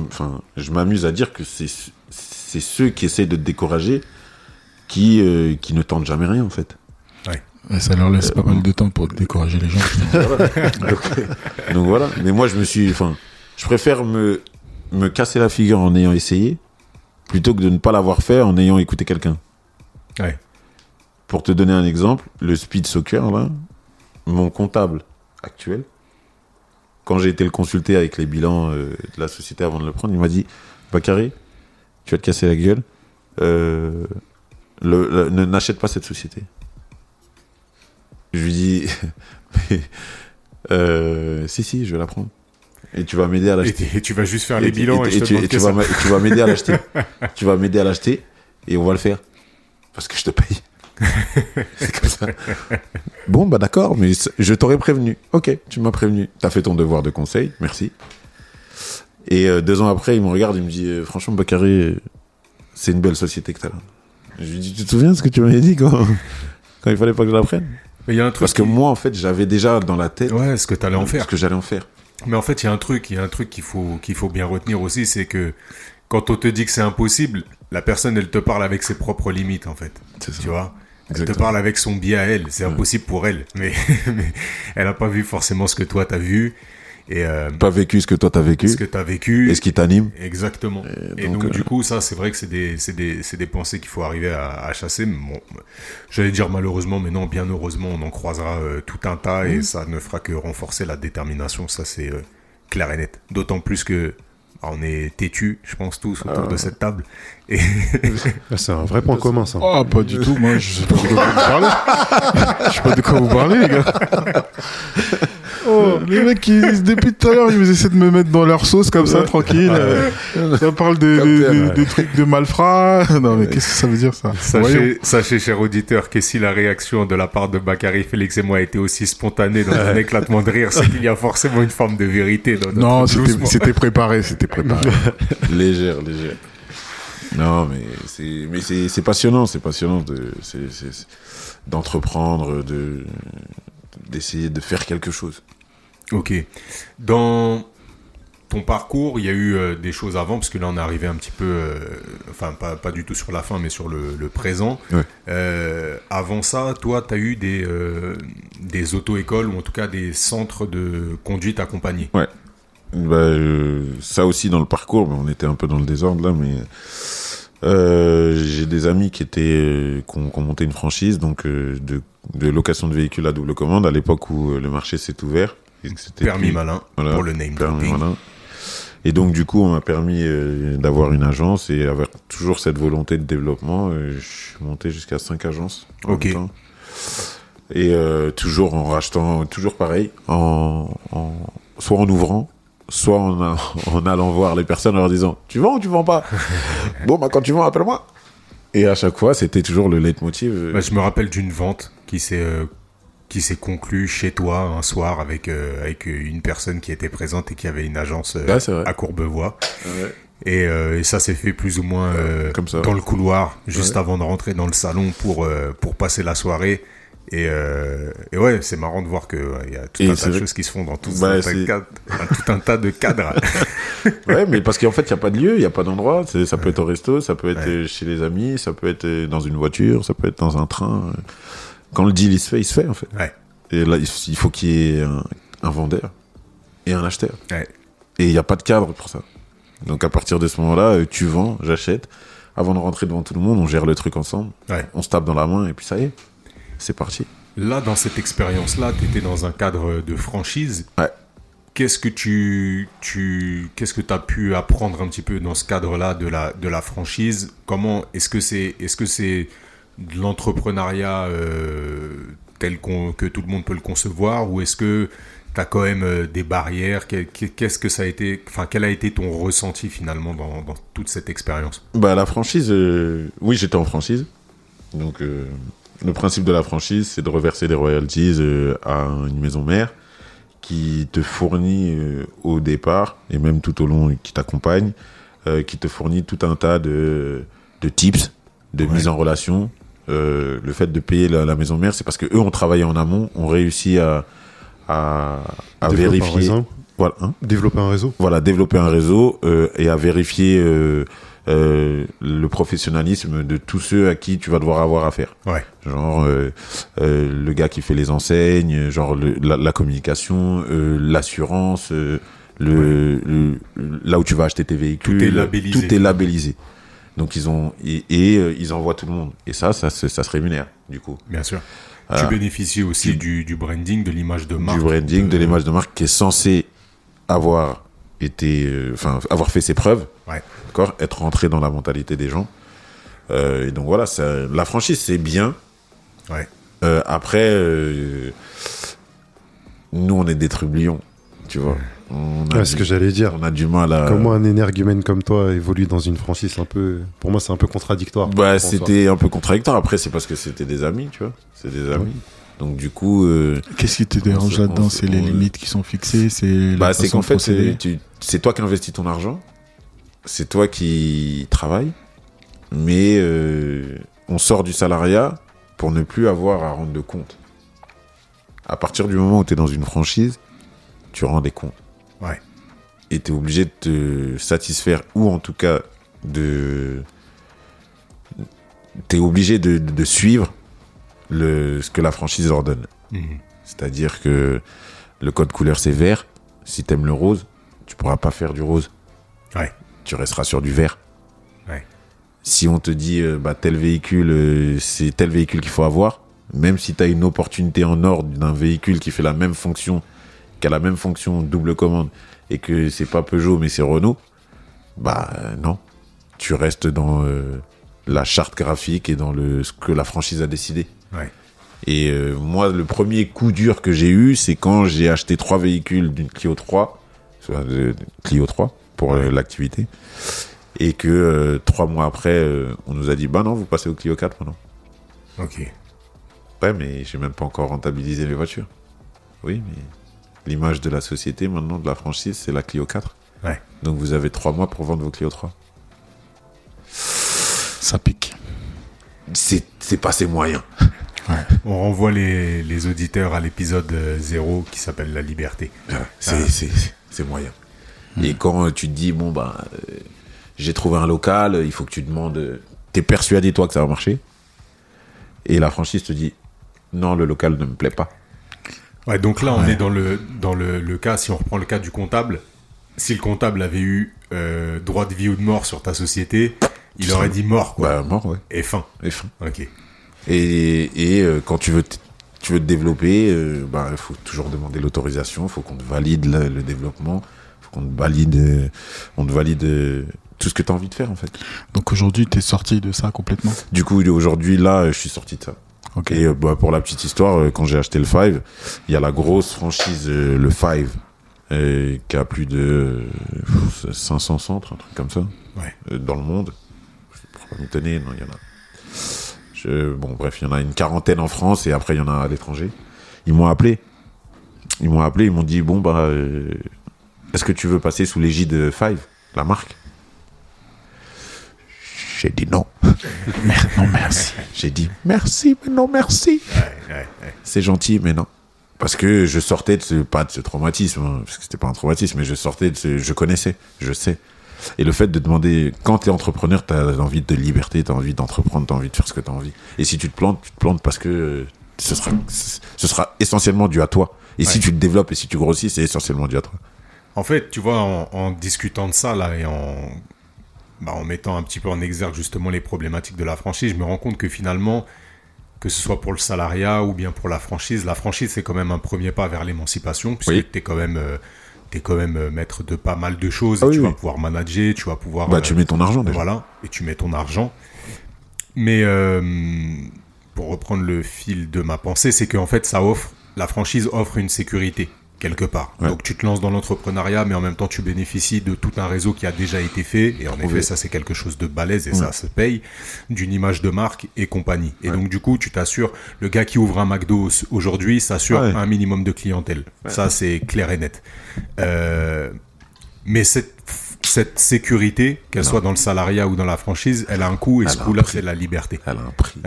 je m'amuse à dire que c'est c'est ceux qui essayent de te décourager qui, euh, qui ne tentent jamais rien, en fait. Et ça leur laisse pas mal de temps pour décourager les gens. donc, donc voilà. Mais moi, je me suis, enfin, je préfère me, me casser la figure en ayant essayé plutôt que de ne pas l'avoir fait en ayant écouté quelqu'un. Ouais. Pour te donner un exemple, le speed soccer, là, mon comptable actuel, quand j'ai été le consulter avec les bilans euh, de la société avant de le prendre, il m'a dit Bakary, tu vas te casser la gueule, euh, le- le- ne- n'achète pas cette société. Je lui dis Mais, euh, Si, si, je vais la prendre. Et tu vas m'aider à Et, l'acheter. et tu vas juste faire Et les bilans et, et je te tu vas tu vas m'aider à l'acheter. tu vas m'aider à l'acheter et on va le faire. Parce que je te paye. C'est comme ça. Bon, bah d'accord, mais je t'aurais prévenu. Ok, tu m'as prévenu. T'as fait ton devoir de conseil, merci. Et euh, deux ans après, il me regarde, il me dit euh, Franchement, Bakary, c'est une belle société que t'as là. Je lui dis Tu te souviens de ce que tu m'avais dit quand, quand il fallait pas que je la prenne Mais il y a un truc. Parce que qui- moi, en fait, j'avais déjà dans la tête Ouais, ce que tu allais en faire. ce que j'allais en faire. Mais en fait, il y a un truc, il y a un truc qu'il faut qu'il faut bien retenir aussi, c'est que quand on te dit que c'est impossible, la personne elle te parle avec ses propres limites en fait. C'est ça. Tu vois? Elle te parle avec son biais à elle, c'est impossible pour elle, mais, mais elle a pas vu forcément ce que toi t'as vu et euh, Pas vécu ce que toi t'as vécu ce que t'as vécu. et ce qui t'anime. Exactement. Et Et, donc, donc, euh, du coup, ça, c'est vrai que c'est des, c'est des, c'est des pensées qu'il faut arriver à, à chasser. Bon, j'allais dire malheureusement, mais non, bien heureusement, on en croisera euh, tout un tas Mmh. et ça ne fera que renforcer la détermination. Ça, c'est euh, clair et net. D'autant plus que bah, on est têtus, je pense tous autour Ah. de cette table. Et C'est un vrai point commun, ça. Ah, pas du tout, moi, je sais pas de quoi vous parlez. Je sais pas de quoi vous parlez, les gars. Oh, les mecs, ils, depuis tout à l'heure, ils essaient de me mettre dans leur sauce comme ça, tranquille. Euh, Ça parle des, trucs de malfrats. Non, mais qu'est-ce que ça veut dire, ça sachez, sachez, cher auditeur, que si la réaction de la part de Bakary, Félix et moi a été aussi spontanée dans un éclatement de rire, c'est qu'il y a forcément une forme de vérité dans notre Non, c'était préparé, c'était préparé. légère, légère. Non, mais c'est, mais c'est, c'est passionnant, c'est passionnant de, c'est, c'est- c'est- d'entreprendre, de, d'essayer de faire quelque chose. Ok. Dans ton parcours, il y a eu euh, des choses avant, parce que là, on est arrivé un petit peu, euh, enfin, pas, pas du tout sur la fin, mais sur le, le présent. Ouais. Euh, avant ça, toi, tu as eu des, des auto-écoles, ou en tout cas des centres de conduite accompagnés. Bah, euh, ça aussi dans le parcours, on était un peu dans le désordre là, mais j'ai des amis qui étaient, qui ont, qui ont monté une franchise donc de, de location de véhicules à double commande à l'époque où le marché s'est ouvert. Permis plus- malin, Voilà, pour le name permis malin. Et donc du coup, on m'a permis euh, d'avoir une agence et avoir toujours cette volonté de développement. euh, je suis monté jusqu'à cinq agences. en Ok. même temps. Et euh, toujours en rachetant, toujours pareil, en, en- soit en ouvrant, soit en, a- en allant voir les personnes en leur disant Tu vends ou tu vends pas? Bon, bah quand tu vends, appelle-moi. Et à chaque fois, c'était toujours le leitmotiv. Bah, je me rappelle d'une vente qui s'est qui s'est conclue chez toi un soir avec euh, avec une personne qui était présente et qui avait une agence euh, Ouais, à Courbevoie. ouais. Et, euh, et ça s'est fait plus ou moins Comme ça. dans le couloir, juste Ouais. avant de rentrer dans le salon pour, pour passer la soirée. Et, et ouais, c'est marrant de voir que il y a tout Et un tas de choses qui se font dans tout, Bah, un, tas de cadres- tout un tas de cadres. Ouais, mais parce qu'en fait, il n'y a pas de lieu, il n'y a pas d'endroit. Ça peut être au resto, ça peut être chez les amis, ça peut être dans une voiture, ça peut être dans un train. Quand le deal il se fait, il se fait en fait. Ouais. Et là, il faut qu'il y ait un, un vendeur et un acheteur. Ouais. Et il n'y a pas de cadre pour ça. Donc à partir de ce moment-là, euh, tu vends, j'achète. Avant de rentrer devant tout le monde, on gère le truc ensemble. Ouais. On se tape dans la main et puis ça y est, c'est parti. Là, dans cette expérience-là, tu étais dans un cadre de franchise. Ouais. Qu'est-ce que tu, tu qu'est-ce que as pu apprendre un petit peu dans ce cadre-là de la, de la franchise? Comment est-ce que c'est est-ce que c'est de l'entrepreneuriat euh, tel que tout le monde peut le concevoir ou est-ce que tu as quand même euh, des barrières? Qu'est- Qu'est-ce que ça a été enfin quel a été ton ressenti finalement dans, dans toute cette expérience? Bah la franchise, euh, oui j'étais en franchise. Donc euh, le principe de la franchise, c'est de reverser des royalties à une maison mère qui te fournit au départ et même tout au long qui t'accompagne, qui te fournit tout un tas de, de tips, de Ouais. mise en relation. Euh, le fait de payer la, la maison mère, c'est parce que eux ont travaillé en amont, ont réussi à à, à Développer un vérifier. Voilà. hein Développer un réseau. voilà, développer un réseau euh, et à vérifier euh, le professionnalisme de tous ceux à qui tu vas devoir avoir affaire. Ouais. Genre le gars qui fait les enseignes, genre le- la, la communication, l'assurance, le- là où tu vas acheter tes véhicules. Tout est labellisé. Tout est labellisé. Donc ils ont et, et, euh, ils envoient tout le monde. Et ça, ça, se- ça se rémunère du coup. Bien sûr. Ah. Tu bénéficies aussi du, du branding, de l'image de marque. du branding, de Euh, l'image de marque qui est censé avoir été, euh, enfin, avoir fait ses preuves, Ouais. d'accord, être rentré dans la mentalité des gens. Euh, et donc voilà, ça, la franchise c'est bien. Ouais. Euh, après, euh, nous on est des trublions, tu vois. On a, Ouais, du, ce que j'allais dire. on a du mal à. Comment un énergumène comme toi évolue dans une franchise un peu. Pour moi, c'est un peu contradictoire. Bah, c'était un peu contradictoire. Après, c'est parce que c'était des amis, tu vois. C'est des amis. Donc du coup, euh, Qu'est-ce qui te dérange là-dedans? C'est les on- limites qui sont fixées C'est bah, c'est qu'en fait, c'est toi qui investis ton argent, c'est toi qui travailles, mais euh, on sort du salariat pour ne plus avoir à rendre de compte. À partir du moment où tu es dans une franchise, tu rends des comptes. Ouais. Et tu es obligé de te satisfaire, ou en tout cas de. Tu es obligé de, de suivre le, ce que la franchise leur donne. Mhm. C'est-à-dire que le code couleur c'est vert. Si t'aimes le rose, tu pourras pas faire du rose. Ouais. Tu resteras sur du vert. Ouais. Si on te dit euh, bah, tel véhicule, euh, c'est tel véhicule qu'il faut avoir, même si tu as une opportunité en or d'un véhicule qui fait la même fonction, qui a la même fonction double commande, et que c'est pas Peugeot mais c'est Renault, bah euh, non. Tu restes dans euh, la charte graphique et dans le ce que la franchise a décidé. Ouais. Et euh, moi, le premier coup dur que j'ai eu, c'est quand j'ai acheté trois véhicules d'une Clio 3, soit de- de Clio 3 pour l'activité, et que trois mois après, on nous a dit bah non, vous passez au Clio 4 maintenant. Ok. Ouais, mais j'ai même pas encore rentabilisé les voitures. Oui, mais l'image de la société maintenant, de la franchise, c'est la Clio 4. Ouais. Donc vous avez trois mois pour vendre vos Clio 3. Ça pique. C'est pas ses moyens. On renvoie les, les auditeurs à l'épisode euh, 0 qui s'appelle La Liberté. C'est Ah. c'est- moyen. Et quand euh, tu te dis, bon, bah, euh, j'ai trouvé un local, il faut que tu demandes. euh, T'es persuadé, toi, que ça va marcher. Et la franchise te dit, non, le local ne me plaît pas. Ouais, donc là, on Ouais. est dans le, dans le, le cas, si on reprend le cas du comptable, si le comptable avait eu euh, droit de vie ou de mort sur ta société, il Tu aurait dit mort, quoi. Bah, mort, ouais. Et fin. Et fin. Ok. Et, et euh, quand tu veux, tu veux te développer, euh, bah, il faut toujours demander l'autorisation, il faut qu'on te valide le, le développement, il faut qu'on te valide, euh, on te valide euh, tout ce que tu as envie de faire, en fait. Donc aujourd'hui, t'es sorti de ça complètement? Du coup, aujourd'hui, là, je suis sorti de ça. Ok. Et euh, bah, pour la petite histoire, euh, quand j'ai acheté le Five, il y a la grosse franchise, euh, le Five, qui a plus de euh, 500 centres, un truc comme ça, Ouais. dans le monde. Je pourrais m'étonner, non, il y en a. Je, bon, bref, il y en a une quarantaine en France et après, il y en a à l'étranger. Ils m'ont appelé. Ils m'ont appelé, ils m'ont dit, bon, bah, euh, est-ce que tu veux passer sous l'égide Five, la marque? J'ai dit non. non, merci. J'ai dit merci, mais non merci. Ouais, ouais, ouais. C'est gentil, mais non. Parce que je sortais de ce, pas de ce traumatisme, hein, parce que c'était pas un traumatisme, mais je sortais de ce, je connaissais, je sais. Et le fait de demander, quand t'es entrepreneur, t'as envie de liberté, t'as envie d'entreprendre, t'as envie de faire ce que t'as envie. Et si tu te plantes, tu te plantes parce que euh, ce sera, ce sera essentiellement dû à toi. Et si tu te développes et si tu grossis, c'est essentiellement dû à toi. En fait, tu vois, en, en discutant de ça, là, et en, bah, en mettant un petit peu en exergue justement les problématiques de la franchise, je me rends compte que finalement, que ce soit pour le salariat ou bien pour la franchise, la franchise, c'est quand même un premier pas vers l'émancipation, puisque Oui. tu es quand même... euh, T'es quand même euh, maître de pas mal de choses. Ah et oui, tu vas oui. pouvoir manager, tu vas pouvoir. Bah, euh, tu mets ton argent déjà. Voilà, et tu mets ton argent. Mais euh, pour reprendre le fil de ma pensée, c'est qu'en fait, ça offre, la franchise offre une sécurité quelque part. Ouais. Donc tu te lances dans l'entrepreneuriat, mais en même temps tu bénéficies de tout un réseau qui a déjà été fait. Et en effet, ça c'est quelque chose de balèze et Ouais. ça se paye d'une image de marque et compagnie. Et donc du coup, tu t'assures, le gars qui ouvre un McDo aujourd'hui s'assure Ouais. un minimum de clientèle. Ça c'est clair et net. Euh, mais cette cette sécurité, qu'elle soit dans le salariat ou dans la franchise, elle a un coût et Elle ce coût-là, c'est la liberté. Elle a un prix.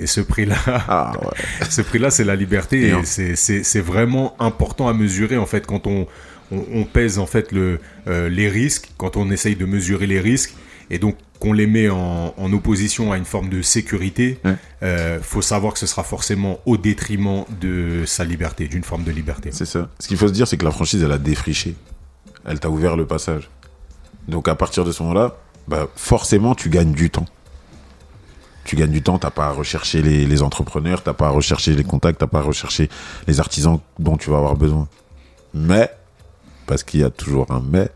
Et ce prix-là, Ah ouais. ce prix-là, c'est la liberté Et c'est- vraiment important à mesurer en fait quand on, on, on pèse en fait le, euh, les risques, quand on essaye de mesurer les risques et donc qu'on les met en, en opposition à une forme de sécurité, Ouais. euh, faut savoir que ce sera forcément au détriment de sa liberté, d'une forme de liberté. C'est ça. Ce qu'il faut se dire, c'est que la franchise, elle a défriché. Elle t'a ouvert le passage. Donc à partir de ce moment-là, bah, forcément, tu gagnes du temps. Tu gagnes du temps, t'as pas à rechercher les, les entrepreneurs, t'as pas à rechercher les contacts, t'as pas à rechercher les artisans dont tu vas avoir besoin. Mais, parce qu'il y a toujours un mais,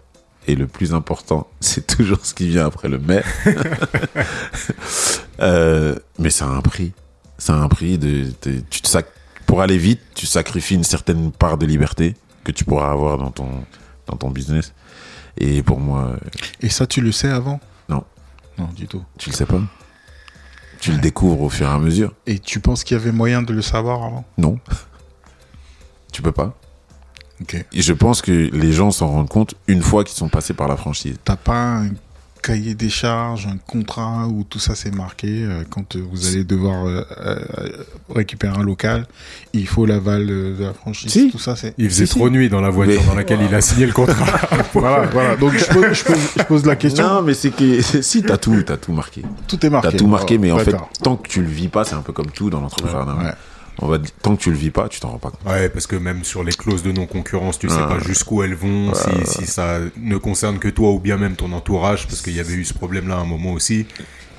et le plus important, c'est toujours ce qui vient après le mais. Euh, mais ça a un prix. Ça a un prix. De, de- tu te sac- pour aller vite, tu sacrifies une certaine part de liberté que tu pourras avoir dans ton, dans ton business. Et pour moi, euh, Et ça, tu le sais avant? Non. Non, du tout. tu le sais pas? Tu le découvres au fur et à mesure. Et tu penses qu'il y avait moyen de le savoir avant? Non. Tu peux pas. Ok. Et je pense que les gens s'en rendent compte une fois qu'ils sont passés par la franchise. T'as pas un cahier des charges, un contrat où tout ça c'est marqué euh, quand euh, vous allez devoir euh, euh, récupérer un local, il faut l'aval de la franchise. Si. Tout ça c'est. Il faisait Si, si. trop nuit dans la voiture Mais- dans laquelle il a signé le contrat. Voilà, voilà. Donc je pose, je pose- je pose la question. Non, mais c'est que si t'as tout, t'as tout marqué. Tout est marqué. T'as tout marqué, Oh, mais en fait, tant que tu le vis pas, c'est un peu comme tout dans l'entrepreneuriat. Ouais. On va dire, tant que tu le vis pas, tu t'en rends pas compte. Ouais, parce que même sur les clauses de non-concurrence, tu sais Ah. pas jusqu'où elles vont, si, si ça ne concerne que toi ou bien même ton entourage, parce qu'il y avait eu ce problème-là à un moment aussi.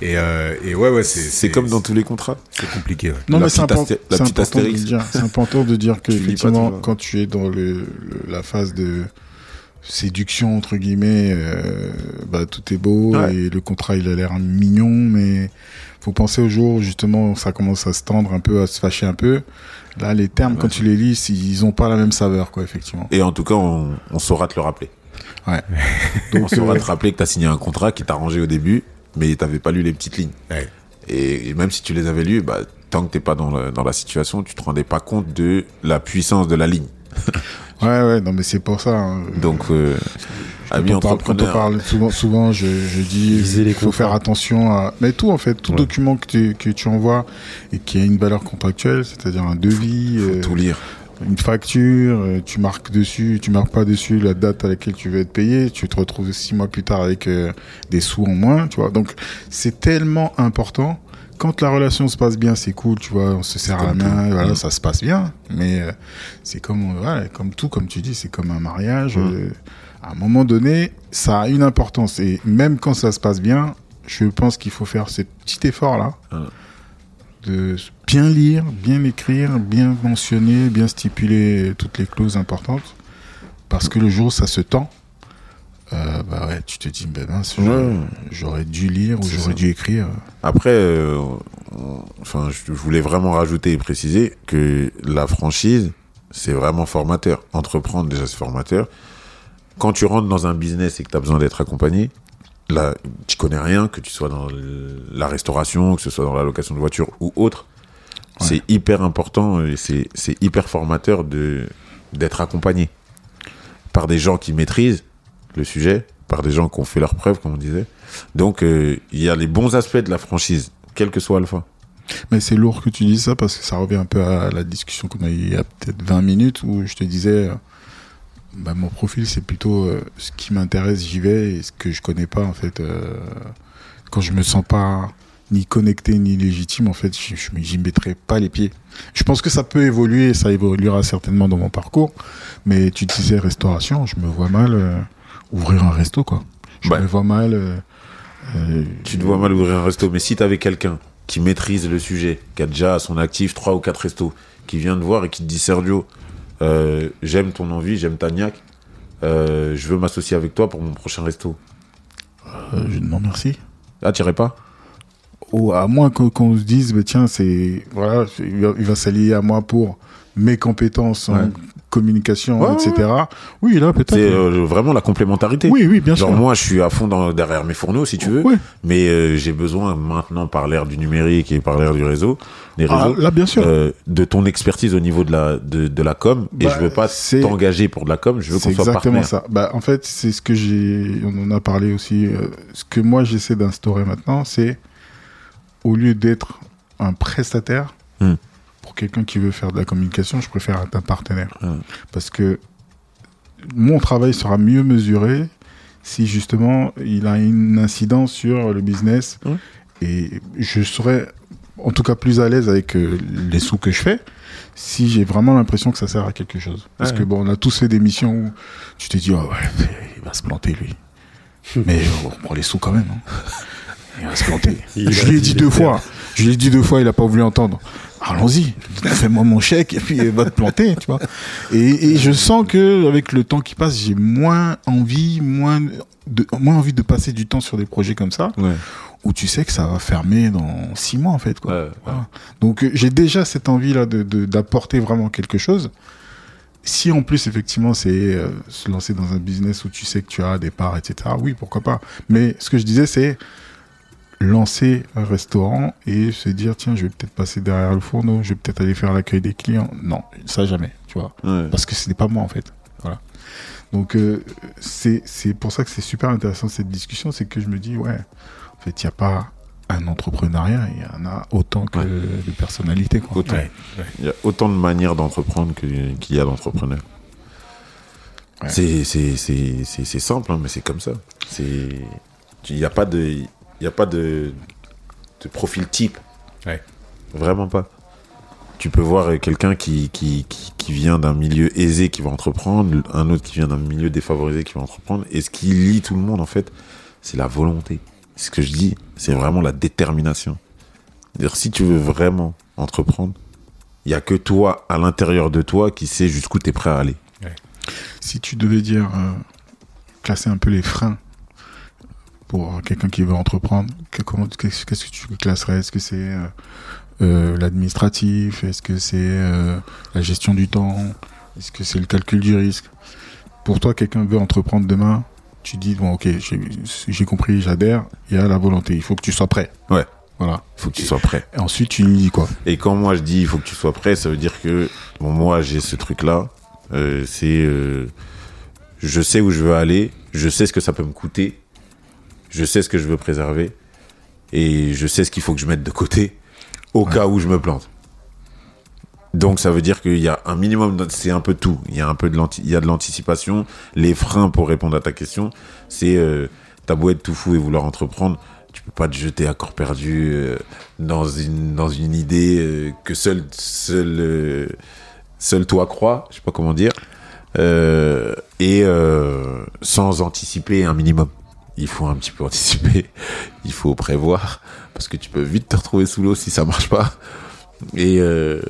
Et, euh, et ouais, ouais, c'est C'est comme dans tous les contrats. C'est compliqué, ouais. Non, La mais c'est important, de astérix. dire, c'est important de dire que Tu effectivement, quand tu es dans le, le- la phase de séduction entre guillemets, euh, bah, tout est beau Ouais. et le contrat il a l'air mignon, mais faut penser au jour où justement ça commence à se tendre un peu, à se fâcher un peu. Là, les termes quand tu les lis, ils ont pas la même saveur, quoi, effectivement. Et en tout cas, on, on saura te le rappeler. Ouais. on saura te rappeler que t'as signé un contrat qui t'a arrangé au début, mais t'avais pas lu les petites lignes. Ouais. Et, et même si tu les avais lues, bah, tant que t'es pas dans, le- dans la situation, tu te rendais pas compte de la puissance de la ligne. Ouais, ouais, non, mais c'est pour ça. hein. Donc, euh, amis Quand on parle, quand on parle souvent, souvent, je, je dis, il faut faire attention à, mais tout en fait, tout Ouais. document que tu, que tu envoies et qui a une valeur contractuelle, c'est-à-dire un devis, faut euh, tout lire. une facture, euh, tu marques dessus, tu marques pas dessus la date à laquelle tu veux être payé, tu te retrouves six mois plus tard avec euh, des sous en moins, tu vois. Donc c'est tellement important. Quand la relation se passe bien, c'est cool, tu vois, on se serre la main, voilà, Mm. ça se passe bien. Mais euh, c'est comme, voilà, comme tout, comme tu dis, c'est comme un mariage. Mm. euh, à un moment donné, ça a une importance. Et même quand ça se passe bien, je pense qu'il faut faire ce petit effort-là de bien lire, bien écrire, bien mentionner, bien stipuler toutes les clauses importantes. Parce que le jour où ça se tend, euh, bah ouais, tu te dis, ben mince, j'aurais- Ouais. j'aurais dû lire ou j'aurais dû écrire. Après, euh, enfin, je voulais vraiment rajouter et préciser que la franchise, c'est vraiment formateur. Entreprendre, déjà, c'est formateur. Quand tu rentres dans un business et que tu as besoin d'être accompagné, là, tu connais rien, que tu sois dans la restauration, que ce soit dans la location de voiture ou autre, c'est hyper important et c'est hyper formateur d'être accompagné par des gens qui maîtrisent le sujet, par des gens qui ont fait leurs preuves, comme on disait. Donc, euh, il y a les bons aspects de la franchise, quel que soit Alpha. Mais c'est lourd que tu dises ça parce que ça revient un peu à la discussion qu'on a eu il y a peut-être 20 minutes où je te disais, euh, bah, mon profil c'est plutôt euh, ce qui m'intéresse, j'y vais et ce que je connais pas en fait. euh, quand je me sens pas ni connecté ni légitime, en fait, je, j'y mettrai pas les pieds. Je pense que ça peut évoluer, ça évoluera certainement dans mon parcours. Mais tu disais restauration, je me vois mal euh, ouvrir un resto quoi. Je me vois mal. euh, Tu te vois mal ouvrir un resto, mais si tu avais quelqu'un qui maîtrise le sujet, qui a déjà à son actif trois ou quatre restos, qui vient te voir et qui te dit Sergio, euh, j'aime ton envie, j'aime ta niaque, euh, je veux m'associer avec toi pour mon prochain resto. euh, je non merci. Ah, t'irais pas? Ou à moins que- qu'on se dise bah, tiens c'est voilà il va, s'allier à moi pour mes compétences en. Communication Ouais, etc oui là peut-être C'est euh, vraiment la complémentarité. oui oui bien Genre sûr moi, je suis à fond dans, derrière mes fourneaux, si tu veux, Ouais. mais euh, j'ai besoin maintenant, par l'ère du numérique et par l'ère du réseau, des Ah, là bien sûr euh, de ton expertise au niveau de la de, de la com. et Bah, je veux pas t'engager pour de la com, je veux c'est qu'on soit exactement ça bah en fait c'est ce que j'ai on en a parlé aussi euh, ce que moi j'essaie d'instaurer maintenant c'est au lieu d'être un prestataire Hmm. Quelqu'un qui veut faire de la communication je préfère être un partenaire parce que mon travail sera mieux mesuré si justement il a une incidence sur le business et je serai en tout cas plus à l'aise avec euh, les sous que je fais si j'ai vraiment l'impression que ça sert à quelque chose. Parce Ouais. que bon, on a tous fait des missions où tu t'es dit, oh ouais, il va se planter lui. Mais on prend les sous quand même. hein. Il va se planter. Il je lui ai dit deux fois. Je lui ai dit deux fois, il a pas voulu entendre. Allons-y, fais-moi mon chèque et puis va te planter, tu vois. Et, et je sens que avec le temps qui passe, j'ai moins envie, moins de, moins envie de passer du temps sur des projets comme ça, Ouais. où tu sais que ça va fermer dans six mois en fait, quoi. Ouais, ouais. Voilà. Donc euh, j'ai déjà cette envie là de de- d'apporter vraiment quelque chose. Si en plus effectivement c'est euh, se lancer dans un business où tu sais que tu as des parts, etc. Oui, pourquoi pas. Mais ce que je disais c'est lancer un restaurant et se dire tiens je vais peut-être passer derrière le fourneau, je vais peut-être aller faire l'accueil des clients. Non, ça jamais, tu vois Ouais. parce que ce n'est pas moi en fait. Voilà. Donc euh, c'est c'est pour ça que c'est super intéressant cette discussion, c'est que je me dis ouais, en fait il n'y a pas un entrepreneuriat, il y en a autant que Ouais. de personnalités quoi. Autant. Ouais, ouais. Il y a autant de manières d'entreprendre qu'il y a d'entrepreneurs. Ouais. C'est- C'est c'est- c'est- c'est simple, hein, mais c'est comme ça. C'est- Il n'y a pas de, il y a pas de, de profil type. Ouais. Vraiment pas. Tu peux voir quelqu'un qui, qui, qui, qui vient d'un milieu aisé qui va entreprendre, un autre qui vient d'un milieu défavorisé qui va entreprendre. Et ce qui lie tout le monde, en fait, c'est la volonté. Ce que je dis, c'est vraiment la détermination. C'est-à-dire, si tu veux vraiment entreprendre, il y a que toi, à l'intérieur de toi, qui sais jusqu'où tu es prêt à aller. Si tu devais dire euh, classer un peu les freins pour quelqu'un qui veut entreprendre, qu'est-ce que tu classerais? Est-ce que c'est euh, euh, l'administratif? Est-ce que c'est euh, la gestion du temps? Est-ce que c'est le calcul du risque? Pour toi, quelqu'un veut entreprendre demain, tu dis bon ok, j'ai compris, j'adhère. Il y a la volonté, il faut que tu sois prêt. Ouais. Voilà. Il faut que tu sois prêt. Et ensuite, tu lui dis quoi? Et quand moi je dis il faut que tu sois prêt, ça veut dire que bon moi j'ai ce truc là, c'est je sais où je veux aller, je sais ce que ça peut me coûter, je sais ce que je veux préserver et je sais ce qu'il faut que je mette de côté au cas où je me plante. Donc ça veut dire qu'il y a un minimum, c'est un peu tout. Il y a un peu de il y a de l'anticipation. Les freins pour répondre à ta question, c'est euh, t'as beau être tout fou et vouloir entreprendre, tu peux pas te jeter à corps perdu euh, dans une dans une idée euh, que seul seul euh, seul toi crois. Je sais pas comment dire. Et sans anticiper un minimum. Il faut un petit peu anticiper, il faut prévoir, parce que tu peux vite te retrouver sous l'eau si ça marche pas. Et, euh,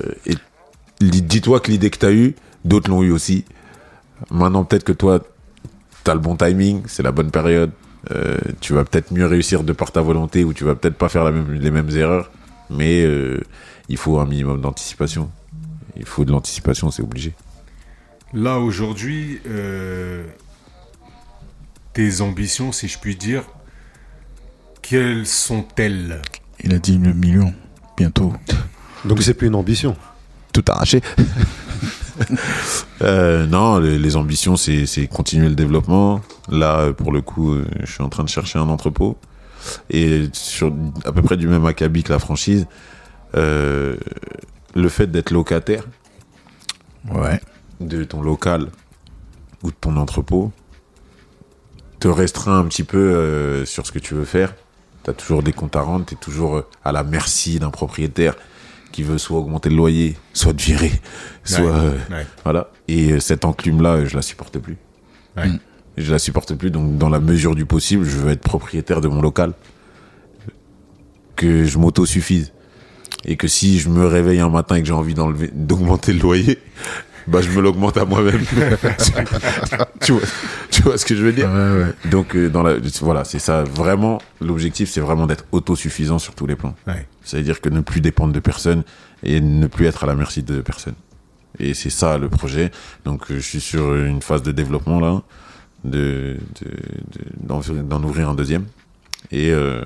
dis-toi que l'idée que tu as eue, d'autres l'ont eu aussi. Maintenant, peut-être que toi, tu as le bon timing, c'est la bonne période. Euh, tu vas peut-être mieux réussir de par ta volonté ou tu vas peut-être pas faire les mêmes erreurs. Mais euh, il faut un minimum d'anticipation. Il faut de l'anticipation, c'est obligé. Là, aujourd'hui, tes ambitions, si je puis dire, quelles sont-elles? Il a dit le million bientôt. Donc c'est plus une ambition. Tout arraché. Euh, non, les, les ambitions, c'est continuer le développement. Là, pour le coup, euh, je suis en train de chercher un entrepôt. Et sur à peu près du même acabit que la franchise, euh, le fait d'être locataire Ouais. de ton local ou de ton entrepôt te restreint un petit peu euh, sur ce que tu veux faire. Tu as toujours des comptes à rendre, tu es toujours euh, à la merci d'un propriétaire qui veut soit augmenter le loyer, soit te virer, soit... Ouais, euh, ouais. voilà. Et euh, cette enclume-là, euh, je la supporte plus. Ouais. Mm. Je la supporte plus. Donc, dans la mesure du possible, je veux être propriétaire de mon local. Que je m'autosuffise. Et que si je me réveille un matin et que j'ai envie d'enlever, d'augmenter le loyer, bah, je me l'augmente à moi-même. tu, vois, tu vois ce que je veux dire? Ouais, ouais. Donc, euh, dans la, voilà, c'est ça. Vraiment, l'objectif, c'est vraiment d'être autosuffisant sur tous les plans. Ouais. C'est-à-dire que ne plus dépendre de personne et ne plus être à la merci de personne. Et c'est ça le projet. Donc euh, je suis sur une phase de développement là, de de- de- d'en ouvrir un deuxième. Et euh,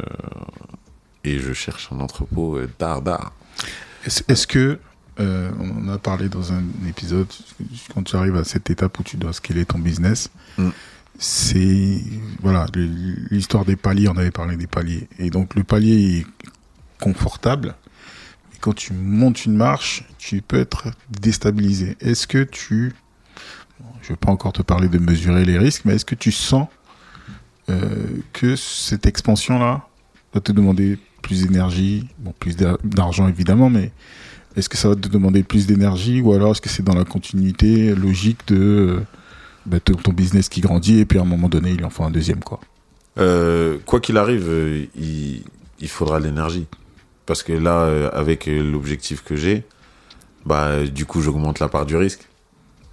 et je cherche un entrepôt dardard. Est-ce est-ce que, euh, on en a parlé dans un épisode, quand tu arrives à cette étape où tu dois scaler ton business, Mm. c'est, voilà, l'histoire des paliers, on avait parlé des paliers. Et donc le palier est confortable. Et quand tu montes une marche, tu peux être déstabilisé. Est-ce que tu, bon, je ne vais pas encore te parler de mesurer les risques, mais est-ce que tu sens euh, que cette expansion-là va te demander plus d'énergie, bon, plus d'a- d'argent évidemment, mais est-ce que ça va te demander plus d'énergie ou alors est-ce que c'est dans la continuité logique de euh, bah, ton business qui grandit et puis à un moment donné il en faut un deuxième quoi? Euh, quoi qu'il arrive, euh, il, il faudra l'énergie. Parce que là, avec l'objectif que j'ai, bah, du coup, j'augmente la part du risque.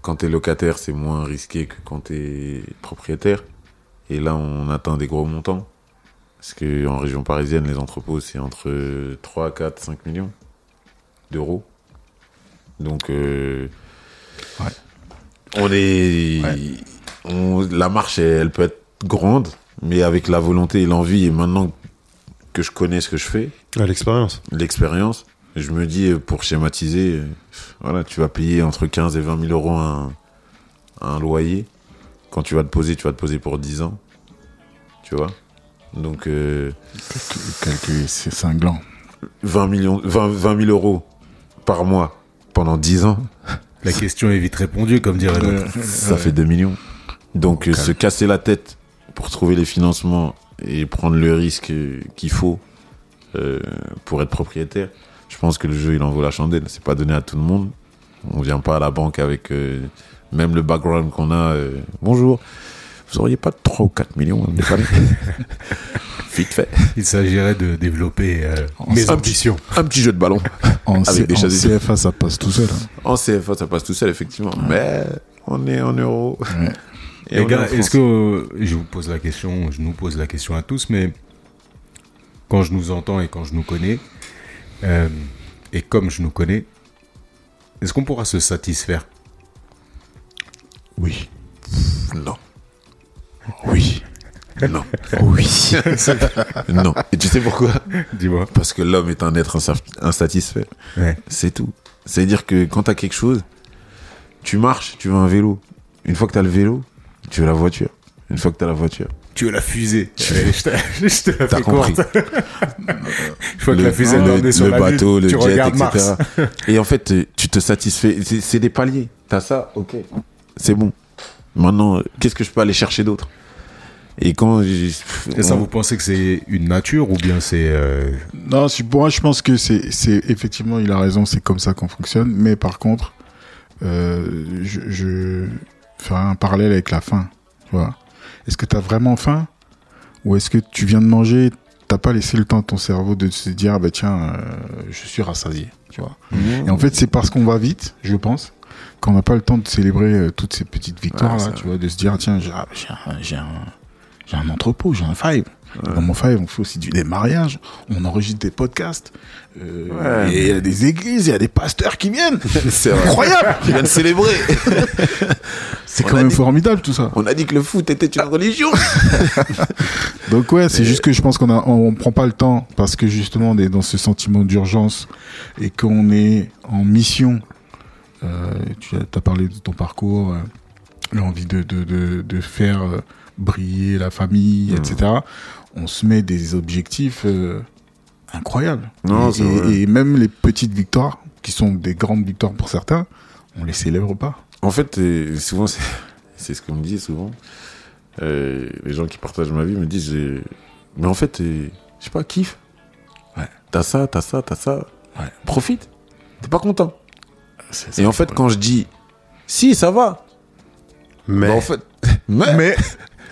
Quand t'es locataire, c'est moins risqué que quand t'es propriétaire. Et là, on atteint des gros montants. Parce que en région parisienne, les entrepôts, c'est entre 3, 4, 5 millions d'euros. Donc, euh, Ouais. on est. Ouais. on- la marche, elle, elle peut être grande, mais avec la volonté et l'envie, et maintenant que je connais ce que je fais, À l'expérience. l'expérience, je me dis, pour schématiser, voilà, tu vas payer entre 15 et 20 000 euros un, un loyer. Quand tu vas te poser, tu vas te poser pour 10 ans. Tu vois? Donc, euh, Calcul, c'est cinglant. 20, millions, 20, 20 000 euros par mois pendant 10 ans, La question est vite répondue, comme dirait l'autre. ça fait 2 millions. Donc, euh, se casser la tête pour trouver les financements et prendre le risque euh, qu'il faut euh, pour être propriétaire, je pense que le jeu, il en vaut la chandelle. C'est pas donné à tout le monde. On vient pas à la banque avec euh, même le background qu'on a. euh, Bonjour, vous auriez pas 3 ou 4 millions à me dépanner Vite fait. Il s'agirait de développer euh, mes ambitions. Un petit jeu de ballon. En, Avec des en CFA, ça passe tout seul. hein. En CFA, ça passe tout seul, effectivement. Mais on est en euros. Ouais. Et Les gars, est-ce que euh, je vous pose la question, je nous pose la question à tous, mais quand je nous entends et quand je nous connais, euh, et comme je nous connais, est-ce qu'on pourra se satisfaire? Oui. Non. Oui. Non. Oui. non. Et tu sais pourquoi? Dis-moi. Parce que l'homme est un être insa- insatisfait. Ouais. C'est tout. C'est-à-dire que quand t'as quelque chose, tu marches, tu veux un vélo. Une fois que t'as le vélo, tu veux la voiture. Une fois que t'as la voiture, Tu veux la fusée Je te, je te la t'as compris. Une fois que la fusée le- sur le la bateau, Lune, le tu jet, etc. Mars. Et en fait, tu te satisfais. C'est des paliers. T'as ça, ok. C'est bon. Maintenant, qu'est-ce que je peux aller chercher d'autre? Et quand. Et ça, on- vous pensez que c'est une nature ou bien c'est... euh, Non, pour moi, je pense que c'est, c'est effectivement, il a raison, c'est comme ça qu'on fonctionne. Mais par contre, euh, je, je ferai un parallèle avec la faim. Tu vois Est-ce que tu as vraiment faim ou est-ce que tu viens de manger, t'as pas laissé le temps à ton cerveau de se dire, ah bah tiens, euh, je suis rassasié. Tu vois Et en fait, c'est parce qu'on va vite, je pense, qu'on n'a pas le temps de célébrer toutes ces petites victoires là, tu vois, de se dire ah, tiens, j'ai ah, j'ai un, j'ai un, entrepôt, j'ai un five. Dans mon five, on fait aussi du démarrage, on enregistre des podcasts, euh, Ouais. et il y a des églises, il y a des pasteurs qui viennent. C'est. Incroyable viens de célébrer. C'est quand même dit- formidable tout ça. On a dit que le foot était une religion. Donc ouais, c'est juste que je pense qu'on a, on, on prend pas le temps parce que justement on est dans ce sentiment d'urgence et qu'on est en mission. Euh, tu as, parlé de ton parcours, euh, l'envie de, de, de, de faire briller la famille, Mm. etc. On se met des objectifs euh, incroyables. Non, et, vrai. même les petites victoires, qui sont des grandes victoires pour certains, on les célèbre pas. En fait, souvent, c'est c'est ce qu'on me dit souvent. Euh, les gens qui partagent ma vie me disent Mais en fait, je sais pas, kiffe. Ouais. T'as ça, t'as ça, t'as ça. Ouais. Profite. T'es pas content. Et en fait, problème. quand je dis Si, ça va. Mais bah, en fait, mais, Mais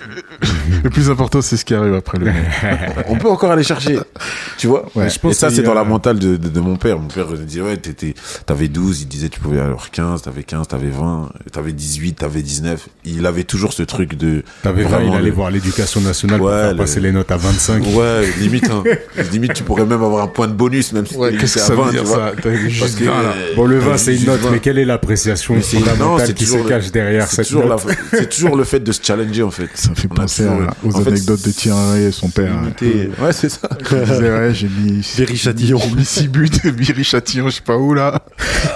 le plus important, c'est ce qui arrive après le. on peut encore aller chercher. Tu vois Ouais. Je pense Et ça, c'est a- dans la mentale de, de, de mon père. Mon père disait, ouais, t'étais, t'avais 12, il disait, tu pouvais avoir 15, t'avais 15, t'avais 20, t'avais 18, t'avais 19. Il avait toujours ce truc de. T'avais 20, il allait le- voir l'éducation nationale pour Ouais, faire le- passer les notes à 25. Ouais, limite, hein. limite, tu pourrais même avoir un point de bonus, même si t'es qu'est-ce que ça 20, veut dire tu vois. ça juste que, 20, là. euh, Bon, le t'as vin, c'est une note, 20. mais quelle est la l'appréciation fondamentale qui se cache derrière cette note c'est toujours le fait de se challenger, en fait. Ça fait On penser à- aux en fait, anecdotes de Thierry et son père. Limité- Ouais, c'est ça. Ouais, j'ai mis, Viry-Châtillon. j'ai mis six buts, Viry-Châtillon, je sais pas où, là.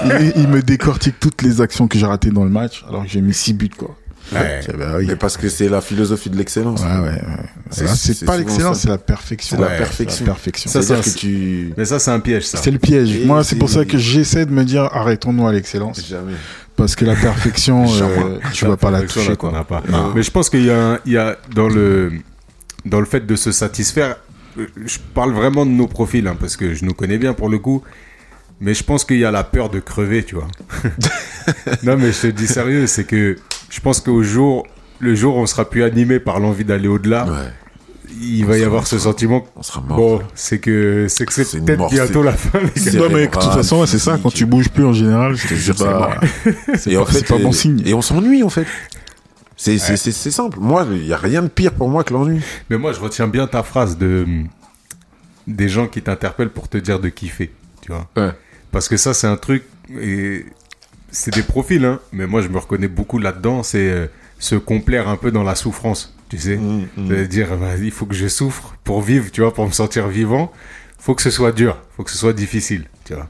Il, il me décortique toutes les actions que j'ai ratées dans le match, alors que j'ai mis six buts, quoi. Ouais. C'est- bah oui. Mais parce que c'est la philosophie de l'excellence. Ouais, ouais, ouais. C'est- pas l'excellence, c'est la perfection. C'est la Ouais, perfection. La perfection. Ça, c'est que tu. Mais ça, c'est un piège, ça. C'est le piège. Et Moi, c'est pour ça que j'essaie de me dire, arrêtons-nous à l'excellence. Jamais. Parce que la perfection, euh, tu vas pas la toucher, quoi. n'a pas. Mais je pense qu'il y a, il y a dans le dans le fait de se satisfaire. euh, Je parle vraiment de nos profils hein, parce que je nous connais bien pour le coup. Mais je pense qu'il y a la peur de crever, tu vois. non, mais je te dis sérieux, c'est que je pense qu'au jour, le jour où on sera plus animé par l'envie d'aller au-delà, Ouais. Il va y avoir ce sentiment. On sera mort. Bon, c'est que c'est que C'est peut-être bientôt la fin. les gars. c'est- Non, mais de toute façon, c'est ça. Quand tu bouges plus en général, c'est jure, c'est mort. c'est Et en pas- fait, c'est pas bon signe. Et on s'ennuie en fait. C'est c'est- c'est- c'est simple. Moi, il y a rien de pire pour moi que l'ennui. Mais moi, je retiens bien ta phrase de des gens qui t'interpellent pour te dire de kiffer, tu vois. Ouais. Parce que ça, c'est un truc et c'est des profils, hein. Mais moi, je me reconnais beaucoup là-dedans. C'est euh, se complaire un peu dans la souffrance, tu sais. Mm, mm. C'est-à-dire, bah, il faut que je souffre pour vivre, tu vois, pour me sentir vivant. Faut que ce soit dur, faut que ce soit difficile, tu vois.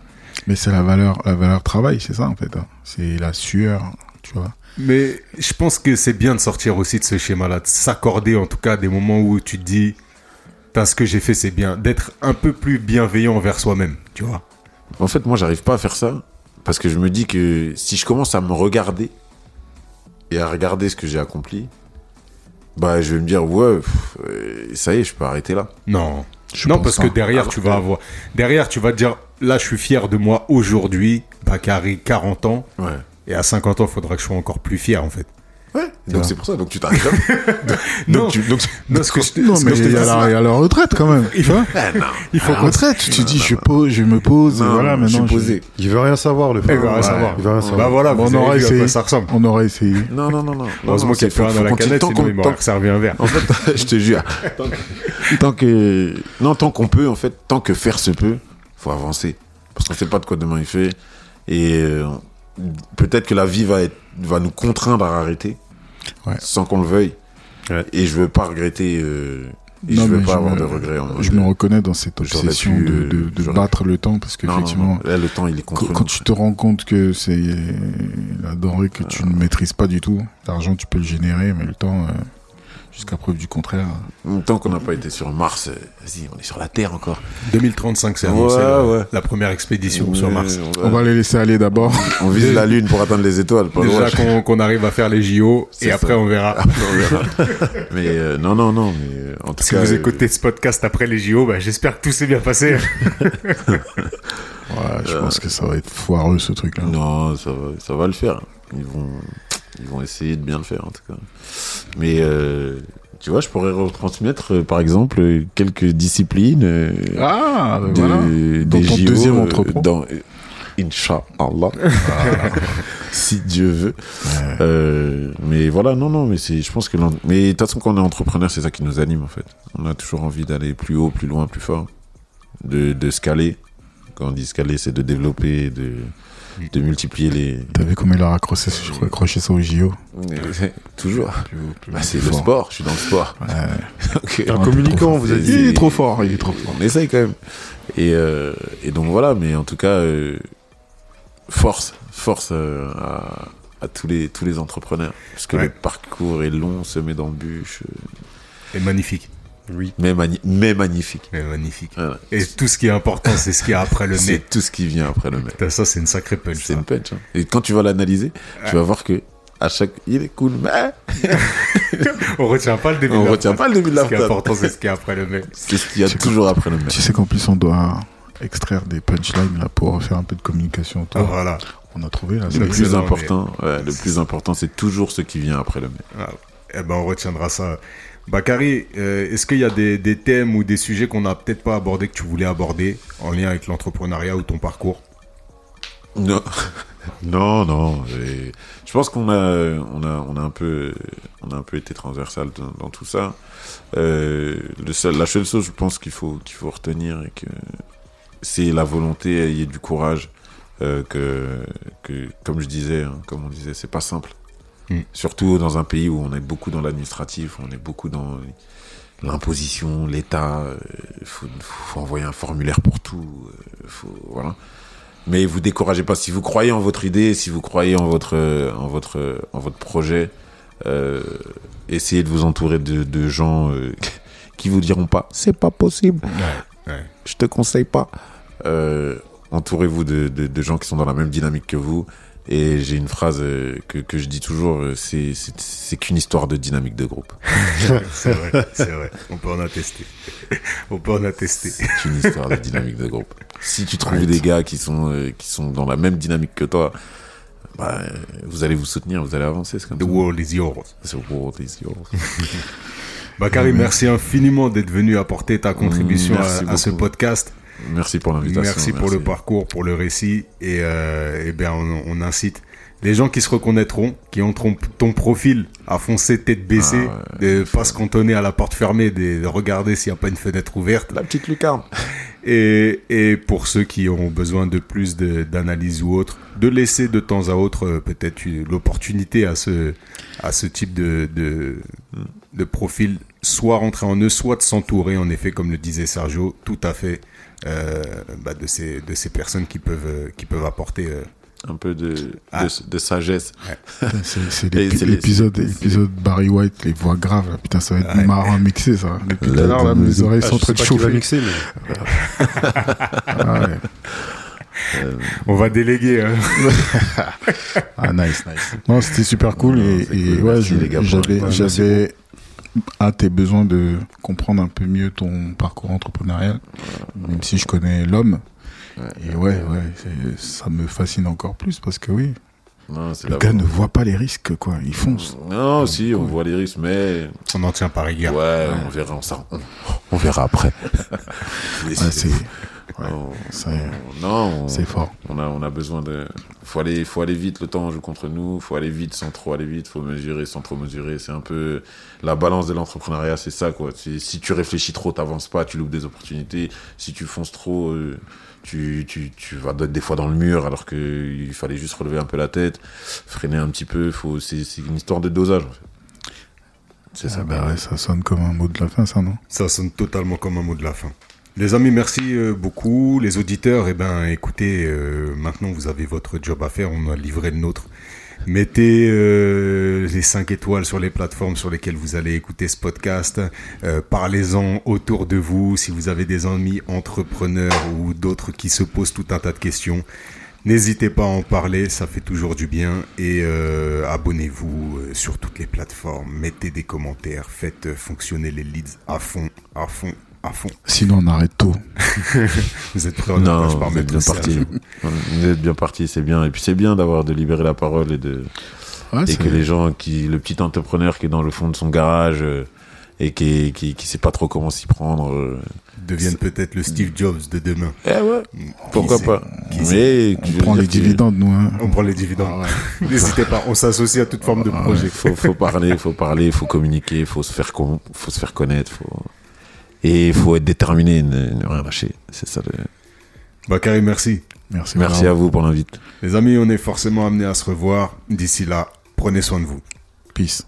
Mais c'est la valeur, la valeur travail, c'est ça en fait. hein. C'est la sueur, tu vois. Mais je pense que c'est bien de sortir aussi de ce schéma-là, de s'accorder en tout cas des moments où tu te dis, Putain, ce que j'ai fait, c'est bien, d'être un peu plus bienveillant envers soi-même, tu vois. En fait, moi, j'arrive pas à faire ça parce que je me dis que si je commence à me regarder et à regarder ce que j'ai accompli, bah, je vais me dire ouais, pff, ça y est, je peux arrêter là. Non. Je non, pense parce pas. que derrière, tu vas avoir. Derrière, tu vas te dire, là, je suis fier de moi aujourd'hui, Bakary, 40 ans. Ouais. Et à 50 ans, il faudra que je sois encore plus fier, en fait. Ouais. Donc c'est pour ça. Donc tu t'arrêtes là. Non. donc, tu, donc, Non, ce que je Non, ce mais je il y, a la, il y a la retraite quand même. Tu vois Ah, non. il faut retraite, tu te dis, je, pose, je me pose, Non, voilà, je maintenant. suis posé. Il veut rien savoir, le Il frère. va rien Ouais, savoir. Il veut rien savoir. Bah voilà, on aura essayé. ça ressemble. On aurait essayé. Non, non, non, non. Heureusement qu'il n'y a plus rien faut- dans la faut canette, tant sinon qu'on- il m'aurait servi un verre. En fait, je te jure, tant que, tant que- non, tant qu'on peut, en fait, tant que faire se peut, faut avancer, parce qu'on sait pas de quoi demain il fait, et euh, peut-être que la vie va être, va nous contraindre à arrêter, Ouais. sans qu'on le veuille, Ouais. et je veux pas regretter, euh, et Non, je veux pas je avoir me- de regrets. En Je me reconnais dans cette obsession pu, de, euh, de, de j'aurais battre le temps parce qu'effectivement, le temps, il est contre quand, tu te rends compte que c'est la denrée que tu ne maîtrises pas du tout, l'argent tu peux le générer, mais le temps, euh, jusqu'à preuve du contraire. Tant qu'on n'a pas été sur Mars, euh, vas-y, on est sur la Terre encore. 2035, c'est Ouais, annoncé la, ouais. la première expédition sur Mars. on, On va les laisser aller d'abord. on vise la Lune pour atteindre les étoiles, pas. Déjà qu'on arrive à faire les JO et après on verra. Après, on verra. mais euh, non, non, non. Mais euh, en tout Si cas, vous euh, écoutez ce podcast après les JO, bah, j'espère que tout s'est bien passé. Ouais, je pense que ça va être foireux ce truc-là. Non, ça va, ça va le faire. Ils vont, ils vont essayer de bien le faire en tout cas. Mais euh, tu vois, je pourrais retransmettre, euh, par exemple, quelques disciplines euh, Ah, ben de, voilà. des Dans ton JO, deuxième entrepôt. Dans, Inch'Allah, si Dieu veut. Euh, mais voilà, non, non, mais c'est, je pense que, mais de toute façon, quand on est entrepreneur, c'est ça qui nous anime en fait. On a toujours envie d'aller plus haut, plus loin, plus fort, de, de scaler. Quand on dit scaler, c'est de développer, de, de multiplier les. T'as vu comment il a raccroché, raccroché ça au JO toujours. Bah, c'est le fort. sport. Je suis dans le sport. Ouais. Donc, Un communicant, vous avez Il dit. est trop fort, il est trop fort. on essaye quand même. Et, euh, et donc voilà, mais en tout cas, euh, force, force euh, à, à tous les tous les entrepreneurs, parce que Ouais. le parcours est long, semé d'embûches, Et magnifique. Oui. mais, mani- mais magnifique. Et magnifique. Et tout ce qui est important, c'est ce qui est après le C'est nez. tout ce qui vient après le. Putain, Ça, c'est une sacrée punch. C'est une punch. hein. Et quand tu vas l'analyser, tu vas voir que à chaque, il est cool, mais On retient pas le début. on de la retient phrase. pas le début de la Ce qui est important, c'est ce qui est après le nez. C'est ce qu'il y a C'est toujours après le mec. Tu sais qu'en plus, on doit extraire des punchlines là pour faire un peu de communication. Ah, autour. voilà. On a trouvé là. Le plus important, ouais, le plus important, c'est toujours ce qui vient après le mec. Ah, eh ben, on retiendra ça. Bakary, euh, est-ce qu'il y a des, thèmes ou des sujets qu'on n'a peut-être pas abordés que tu voulais aborder en lien avec l'entrepreneuriat ou ton parcours? Non, non, non. et Je pense qu'on a, on a, on a un peu, on a un peu été transversal dans, tout ça. Euh, le seul, la seule chose, je pense qu'il faut, qu'il faut retenir et c'est la volonté, ait du courage. euh, que, que, comme je disais, hein, comme on disait, c'est pas simple. Mm. Surtout dans un pays où on est beaucoup dans l'administratif, on est beaucoup dans l'imposition, l'État. Il faut, faut envoyer un formulaire pour tout. euh, faut, voilà. Mais vous découragez pas. Si vous croyez en votre idée, si vous croyez en votre, euh, en votre, euh, en votre projet, euh, essayez de vous entourer de, de gens euh, qui vous diront pas c'est pas possible. Ouais, ouais. Je te conseille pas. Euh, Entourez-vous de, de, de gens qui sont dans la même dynamique que vous. Et j'ai une phrase euh, que, que je dis toujours, euh, c'est c'est- c'est qu'une histoire de dynamique de groupe. C'est vrai, c'est vrai. On peut en attester. On peut en attester. C'est une histoire de dynamique de groupe. Si tu trouves des gars qui sont, euh, qui sont dans la même dynamique que toi, bah, vous allez vous soutenir, vous allez avancer. C'est comme The ça. world is yours. The world is yours. Bakary, merci infiniment d'être venu apporter ta contribution à, à ce podcast. Merci pour l'invitation. Merci pour le parcours, pour le récit. Et, euh, eh bien, on, on incite les gens qui se reconnaîtront, qui ont ton, ton profil à foncer tête baissée, Ah de pas se cantonner à la porte fermée, de, de regarder s'il n'y a pas une fenêtre ouverte. La petite lucarne. Et, et pour ceux qui ont besoin de plus d'analyse ou autre, de laisser de temps à autre euh, peut-être l'opportunité à ce, à ce type de, de, de profil, soit rentrer en eux, soit de s'entourer, en effet, comme le disait Sergio, tout à fait, bah, de, ces, de ces personnes qui peuvent, euh, qui peuvent apporter. euh, Un peu de, Ah. de, de sagesse. C'est c'est l'épisode Barry White, les voix graves. là. Putain, ça va être Ouais. marrant à mixer, ça. Depuis tout à l'heure, mes oreilles Ah, sont en train de chauffer. mixer, mais Ah, ouais. On va déléguer. hein. Ah, nice, nice. Non, c'était super cool. Non, et et cool. ouais, j'avais l'invitation. Merci j'avais hâte et besoin de comprendre un peu mieux ton parcours entrepreneurial, même si je connais l'homme. Et ouais, ouais, ça me fascine encore plus parce que oui, Non, le gars ne voit pas les risques, quoi. Il fonce. Non, si, on voit les risques, mais On en tient par rigueur. ouais, on verra, on, s'en- on, verra après. Ouais, c'est ouais, on- c'est- on- non, on- c'est fort. On a, on a besoin de. Faut aller, faut aller vite. Le temps joue contre nous. Faut aller vite sans trop aller vite. Faut mesurer sans trop mesurer. C'est un peu la balance de l'entrepreneuriat. C'est ça, quoi. C'est- Si tu réfléchis trop, t'avances pas. Tu loupes des opportunités. Si tu fonces trop, euh, tu, tu, tu vas être des fois dans le mur alors que il fallait juste relever un peu la tête, freiner un petit peu. Faut, c'est, c'est une histoire de dosage. En fait. C'est Ah ça. bah ouais, ça sonne comme un mot de la fin, ça, non? Ça sonne totalement comme un mot de la fin. Les amis, merci euh, beaucoup. Les auditeurs, eh ben, écoutez, euh, maintenant vous avez votre job à faire. On a livré le nôtre. Mettez euh, les 5 étoiles sur les plateformes sur lesquelles vous allez écouter ce podcast. Parlez-en autour de vous. Si vous avez des amis entrepreneurs ou d'autres qui se posent tout un tas de questions, n'hésitez pas à en parler. Ça fait toujours du bien. Et abonnez-vous sur toutes les plateformes. Mettez des commentaires. Faites fonctionner les leads à fond, à fond, à fond. Sinon, on arrête tout. Vous êtes prêts On Non, je pars vous êtes bien parti. Vous êtes bien parti, c'est bien. Et puis c'est bien d'avoir de libérer la parole et de. Ouais, et c'est- que les gens qui le petit entrepreneur qui est dans le fond de son garage euh, et qui qui qui sait pas trop comment s'y prendre euh, Deviennent peut-être le Steve Jobs de demain. eh ouais pourquoi pas Qui mais on prend les dividendes, nous. Hein. On prend les dividendes. N'hésitez pas, on s'associe à toute forme de projet. faut faut parler faut parler faut communiquer faut se faire con- faut se faire connaître faut et faut être déterminé ne, ne rien lâcher c'est ça le... Bakary, merci. Merci. merci à vous pour l'invite Les amis, on est forcément amenés à se revoir. D'ici là, prenez soin de vous. Peace.